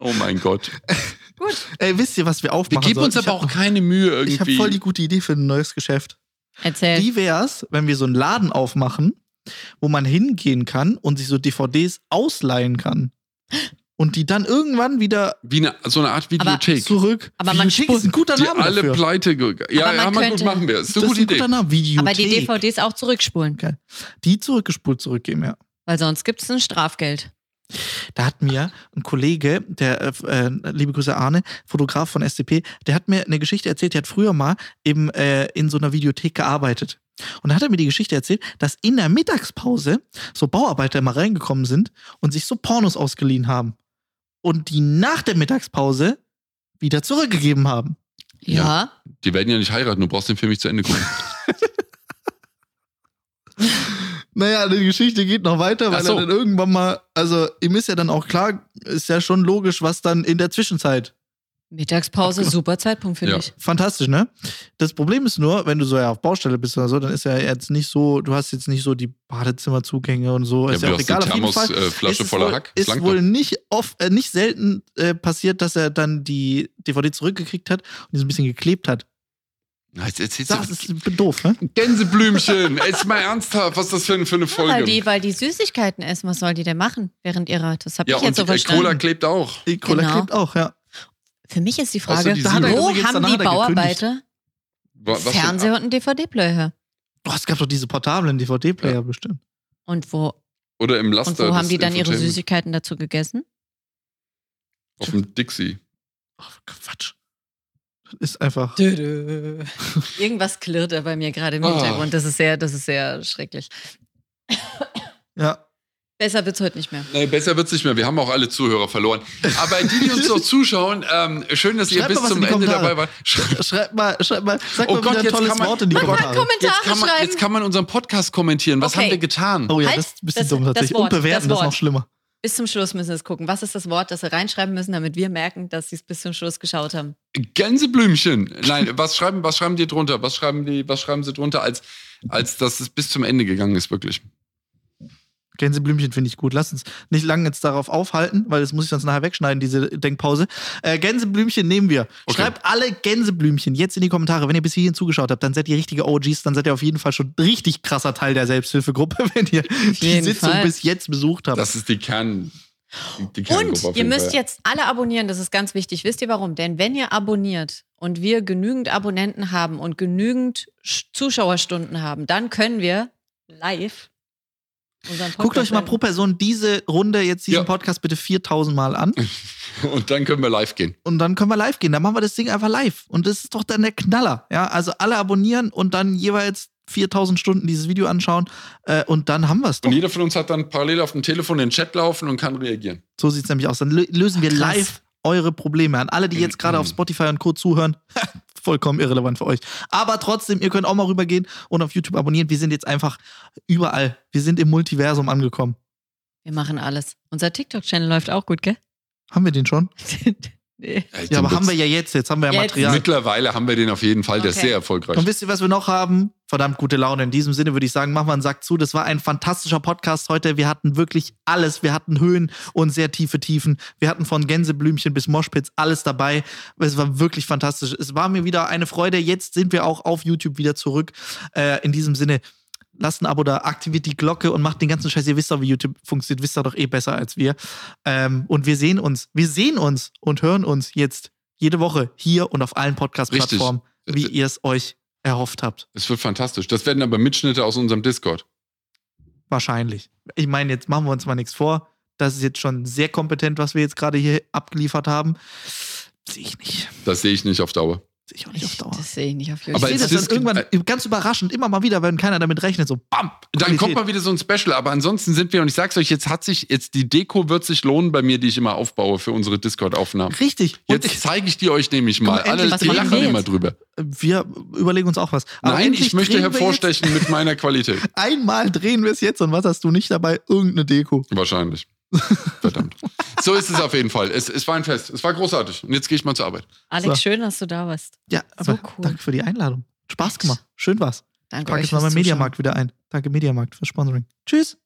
Oh mein Gott. Ey, wisst ihr, was wir Wir aufmachen geben uns sollten? aber auch keine Mühe Ich habe irgendwie. voll die gute Idee für ein neues Geschäft. Erzähl. Wie wär's, wenn wir so einen Laden aufmachen, wo man hingehen kann und sich so DVDs ausleihen kann? Und die dann irgendwann wieder Wie eine, so eine Art Videothek. zurück. Aber man Videothek ist ein guter die Name alle dafür. pleite. Ja, Aber ja, man gut, könnte- machen wir. Ist Das eine ist gute ein Idee. guter Name. Videothek. aber die DVDs auch zurückspulen, Die zurückgespult zurückgeben, ja. weil sonst gibt es ein Strafgeld. Da hat mir ein Kollege, der, äh, äh, liebe Grüße Arne, Fotograf von SCP, der hat mir eine Geschichte erzählt, der hat früher mal eben äh, in so einer Videothek gearbeitet. Und da hat er mir die Geschichte erzählt, dass in der Mittagspause so Bauarbeiter immer reingekommen sind und sich so Pornos ausgeliehen haben. Und die nach der Mittagspause wieder zurückgegeben haben. Ja. Ja. Die werden ja nicht heiraten, du brauchst den Film nicht zu Ende gucken. Naja, die Geschichte geht noch weiter, weil so. er dann irgendwann mal, also ihm ist ja dann auch klar, ist ja schon logisch, was dann in der Zwischenzeit Mittagspause, super Zeitpunkt, finde Ja. ich. fantastisch, ne? Das Problem ist nur, wenn du so ja auf Baustelle bist oder so, dann ist ja jetzt nicht so, du hast jetzt nicht so die Badezimmerzugänge und so. Ja, ist ja auch egal. Auf jeden Fall ist es voller wohl, Hack. Ist langt wohl nicht oft, äh, nicht selten äh, passiert, dass er dann die DVD zurückgekriegt hat und die so ein bisschen geklebt hat. Na, Jetzt erzählst Das ist doof, ne? Gänseblümchen, jetzt mal ernsthaft, was ist das für eine, für eine Folge? Weil die, weil die Süßigkeiten essen, was soll die denn machen während ihrer? Das habe ja, ich jetzt und so die, äh, verstanden. Cola klebt auch. Die Cola Genau. klebt auch, ja. Für mich ist die Frage, die wo haben die er. Bauarbeiter Wa- Was Fernseher und einen DVD-Player? Oh, es gab doch diese portablen DVD-Player bestimmt. Und wo, Oder im und Laster. wo haben die dann ihre. Süßigkeiten dazu gegessen? Auf dem Dixie. Oh, Quatsch. Das ist einfach. Irgendwas klirrt da bei mir gerade im Ah. Hintergrund. Das ist sehr, das ist sehr schrecklich. Ja. Besser wird's heute nicht mehr. Nee, besser wird's nicht mehr. Wir haben auch alle Zuhörer verloren. Aber die, die uns noch zuschauen, ähm, schön, dass ihr Schreibt mal bis zum Ende Kommentare. dabei wart. Sch- Schreibt mal, schreibt mal, sag Oh mal Gott, wieder jetzt tolles kann man- Wort in die Kommentare. Kommentare Jetzt kann, man, schreiben. jetzt kann man unseren Podcast kommentieren. Was Okay. haben wir getan? Oh ja, Halt, das ist ein bisschen das- dumm das tatsächlich. Wort, Und bewerten, das das ist noch schlimmer. Bis zum Schluss müssen wir es gucken. Was ist das Wort, das sie reinschreiben müssen, damit wir merken, dass sie es bis zum Schluss geschaut haben? Gänseblümchen. Nein, was schreiben, was schreiben die drunter? Was schreiben die, was schreiben sie drunter, als, als dass es bis zum Ende gegangen ist, wirklich? Gänseblümchen finde ich gut. Lass uns nicht lange jetzt darauf aufhalten, weil das muss ich sonst nachher wegschneiden, diese Denkpause. Äh, Gänseblümchen nehmen wir. Okay. Schreibt alle Gänseblümchen jetzt in die Kommentare. Wenn ihr bis hierhin zugeschaut habt, dann seid ihr richtige OGs, dann seid ihr auf jeden Fall schon richtig krasser Teil der Selbsthilfegruppe, wenn ihr die Sitzung Fall. bis jetzt besucht habt. Das ist die Kern. Die, die Und ihr müsst Fall. jetzt alle abonnieren, das ist ganz wichtig. Wisst ihr warum? Denn wenn ihr abonniert und wir genügend Abonnenten haben und genügend Sch- Zuschauerstunden haben, dann können wir live Guckt euch mal pro Person diese Runde, jetzt diesen Ja. Podcast bitte 4000 Mal an. Und dann können wir live gehen. und dann können wir live gehen. Dann machen wir das Ding einfach live. Und das ist doch dann der Knaller. Ja, also alle abonnieren und dann jeweils 4000 Stunden dieses Video anschauen äh, und dann haben wir es doch. Und jeder von uns hat dann parallel auf dem Telefon den Chat laufen und kann reagieren. So sieht es nämlich aus. Dann lö lösen wir Krass. live eure Probleme an. Alle, die jetzt gerade auf Spotify und Co. zuhören, vollkommen irrelevant für euch. Aber trotzdem, ihr könnt auch mal rübergehen und auf YouTube abonnieren. Wir sind jetzt einfach überall. Wir sind im Multiversum angekommen. Wir machen alles. Unser TikTok-Channel läuft auch gut, gell? Haben wir den schon? nee. Ja, aber haben wir ja jetzt. Jetzt haben wir ja Jetzt. Material. Mittlerweile haben wir den auf jeden Fall, der ist Okay. sehr erfolgreich. Und wisst ihr, was wir noch haben? Verdammt gute Laune. In diesem Sinne würde ich sagen, machen wir einen Sack zu. Das war ein fantastischer Podcast heute. Wir hatten wirklich alles. Wir hatten Höhen und sehr tiefe Tiefen. Wir hatten von Gänseblümchen bis Moshpits alles dabei. Es war wirklich fantastisch. Es war mir wieder eine Freude. Jetzt sind wir auch auf YouTube wieder zurück. Äh, in diesem Sinne, lasst ein Abo da, aktiviert die Glocke und macht den ganzen Scheiß. Ihr wisst doch, wie YouTube funktioniert. Wisst ihr doch eh besser als wir. Ähm, und wir sehen uns. Wir sehen uns und hören uns jetzt jede Woche hier und auf allen Podcast-Plattformen, wie ihr es euch erhofft habt. Es wird fantastisch. Das werden aber Mitschnitte aus unserem Discord. Wahrscheinlich. Ich meine, jetzt machen wir uns mal nichts vor. Das ist jetzt schon sehr kompetent, was wir jetzt gerade hier abgeliefert haben. Sehe ich nicht. Das sehe ich nicht auf Dauer. Sehe ich auch nicht auf Dauer. das sehe ich nicht auf YouTube. Aber ich sehe es das dann ist- irgendwann ganz überraschend immer mal wieder, wenn keiner damit rechnet, so BAM! Dann Qualität. kommt mal wieder so ein Special, aber ansonsten sind wir, und ich sag's euch, jetzt hat sich, jetzt die Deko wird sich lohnen bei mir, die ich immer aufbaue für unsere Discord-Aufnahmen. Richtig. Und Jetzt zeige ich die euch nämlich mal. Alle die lachen immer drüber. wir überlegen uns auch was. Aber Nein, ich möchte hervorstechen mit meiner Qualität. Einmal drehen wir es jetzt und was hast du nicht dabei? Irgendeine Deko. Wahrscheinlich. Verdammt. So ist es auf jeden Fall. Es, es war ein Fest. Es war großartig. Und jetzt gehe ich mal zur Arbeit. Alex, So. schön, dass du da warst. Ja, So aber cool. danke für die Einladung. Spaß gemacht. Schön war's. Danke Pack euch jetzt mal Zuschauen. Mediamarkt wieder ein. Danke Mediamarkt für Sponsoring. Tschüss.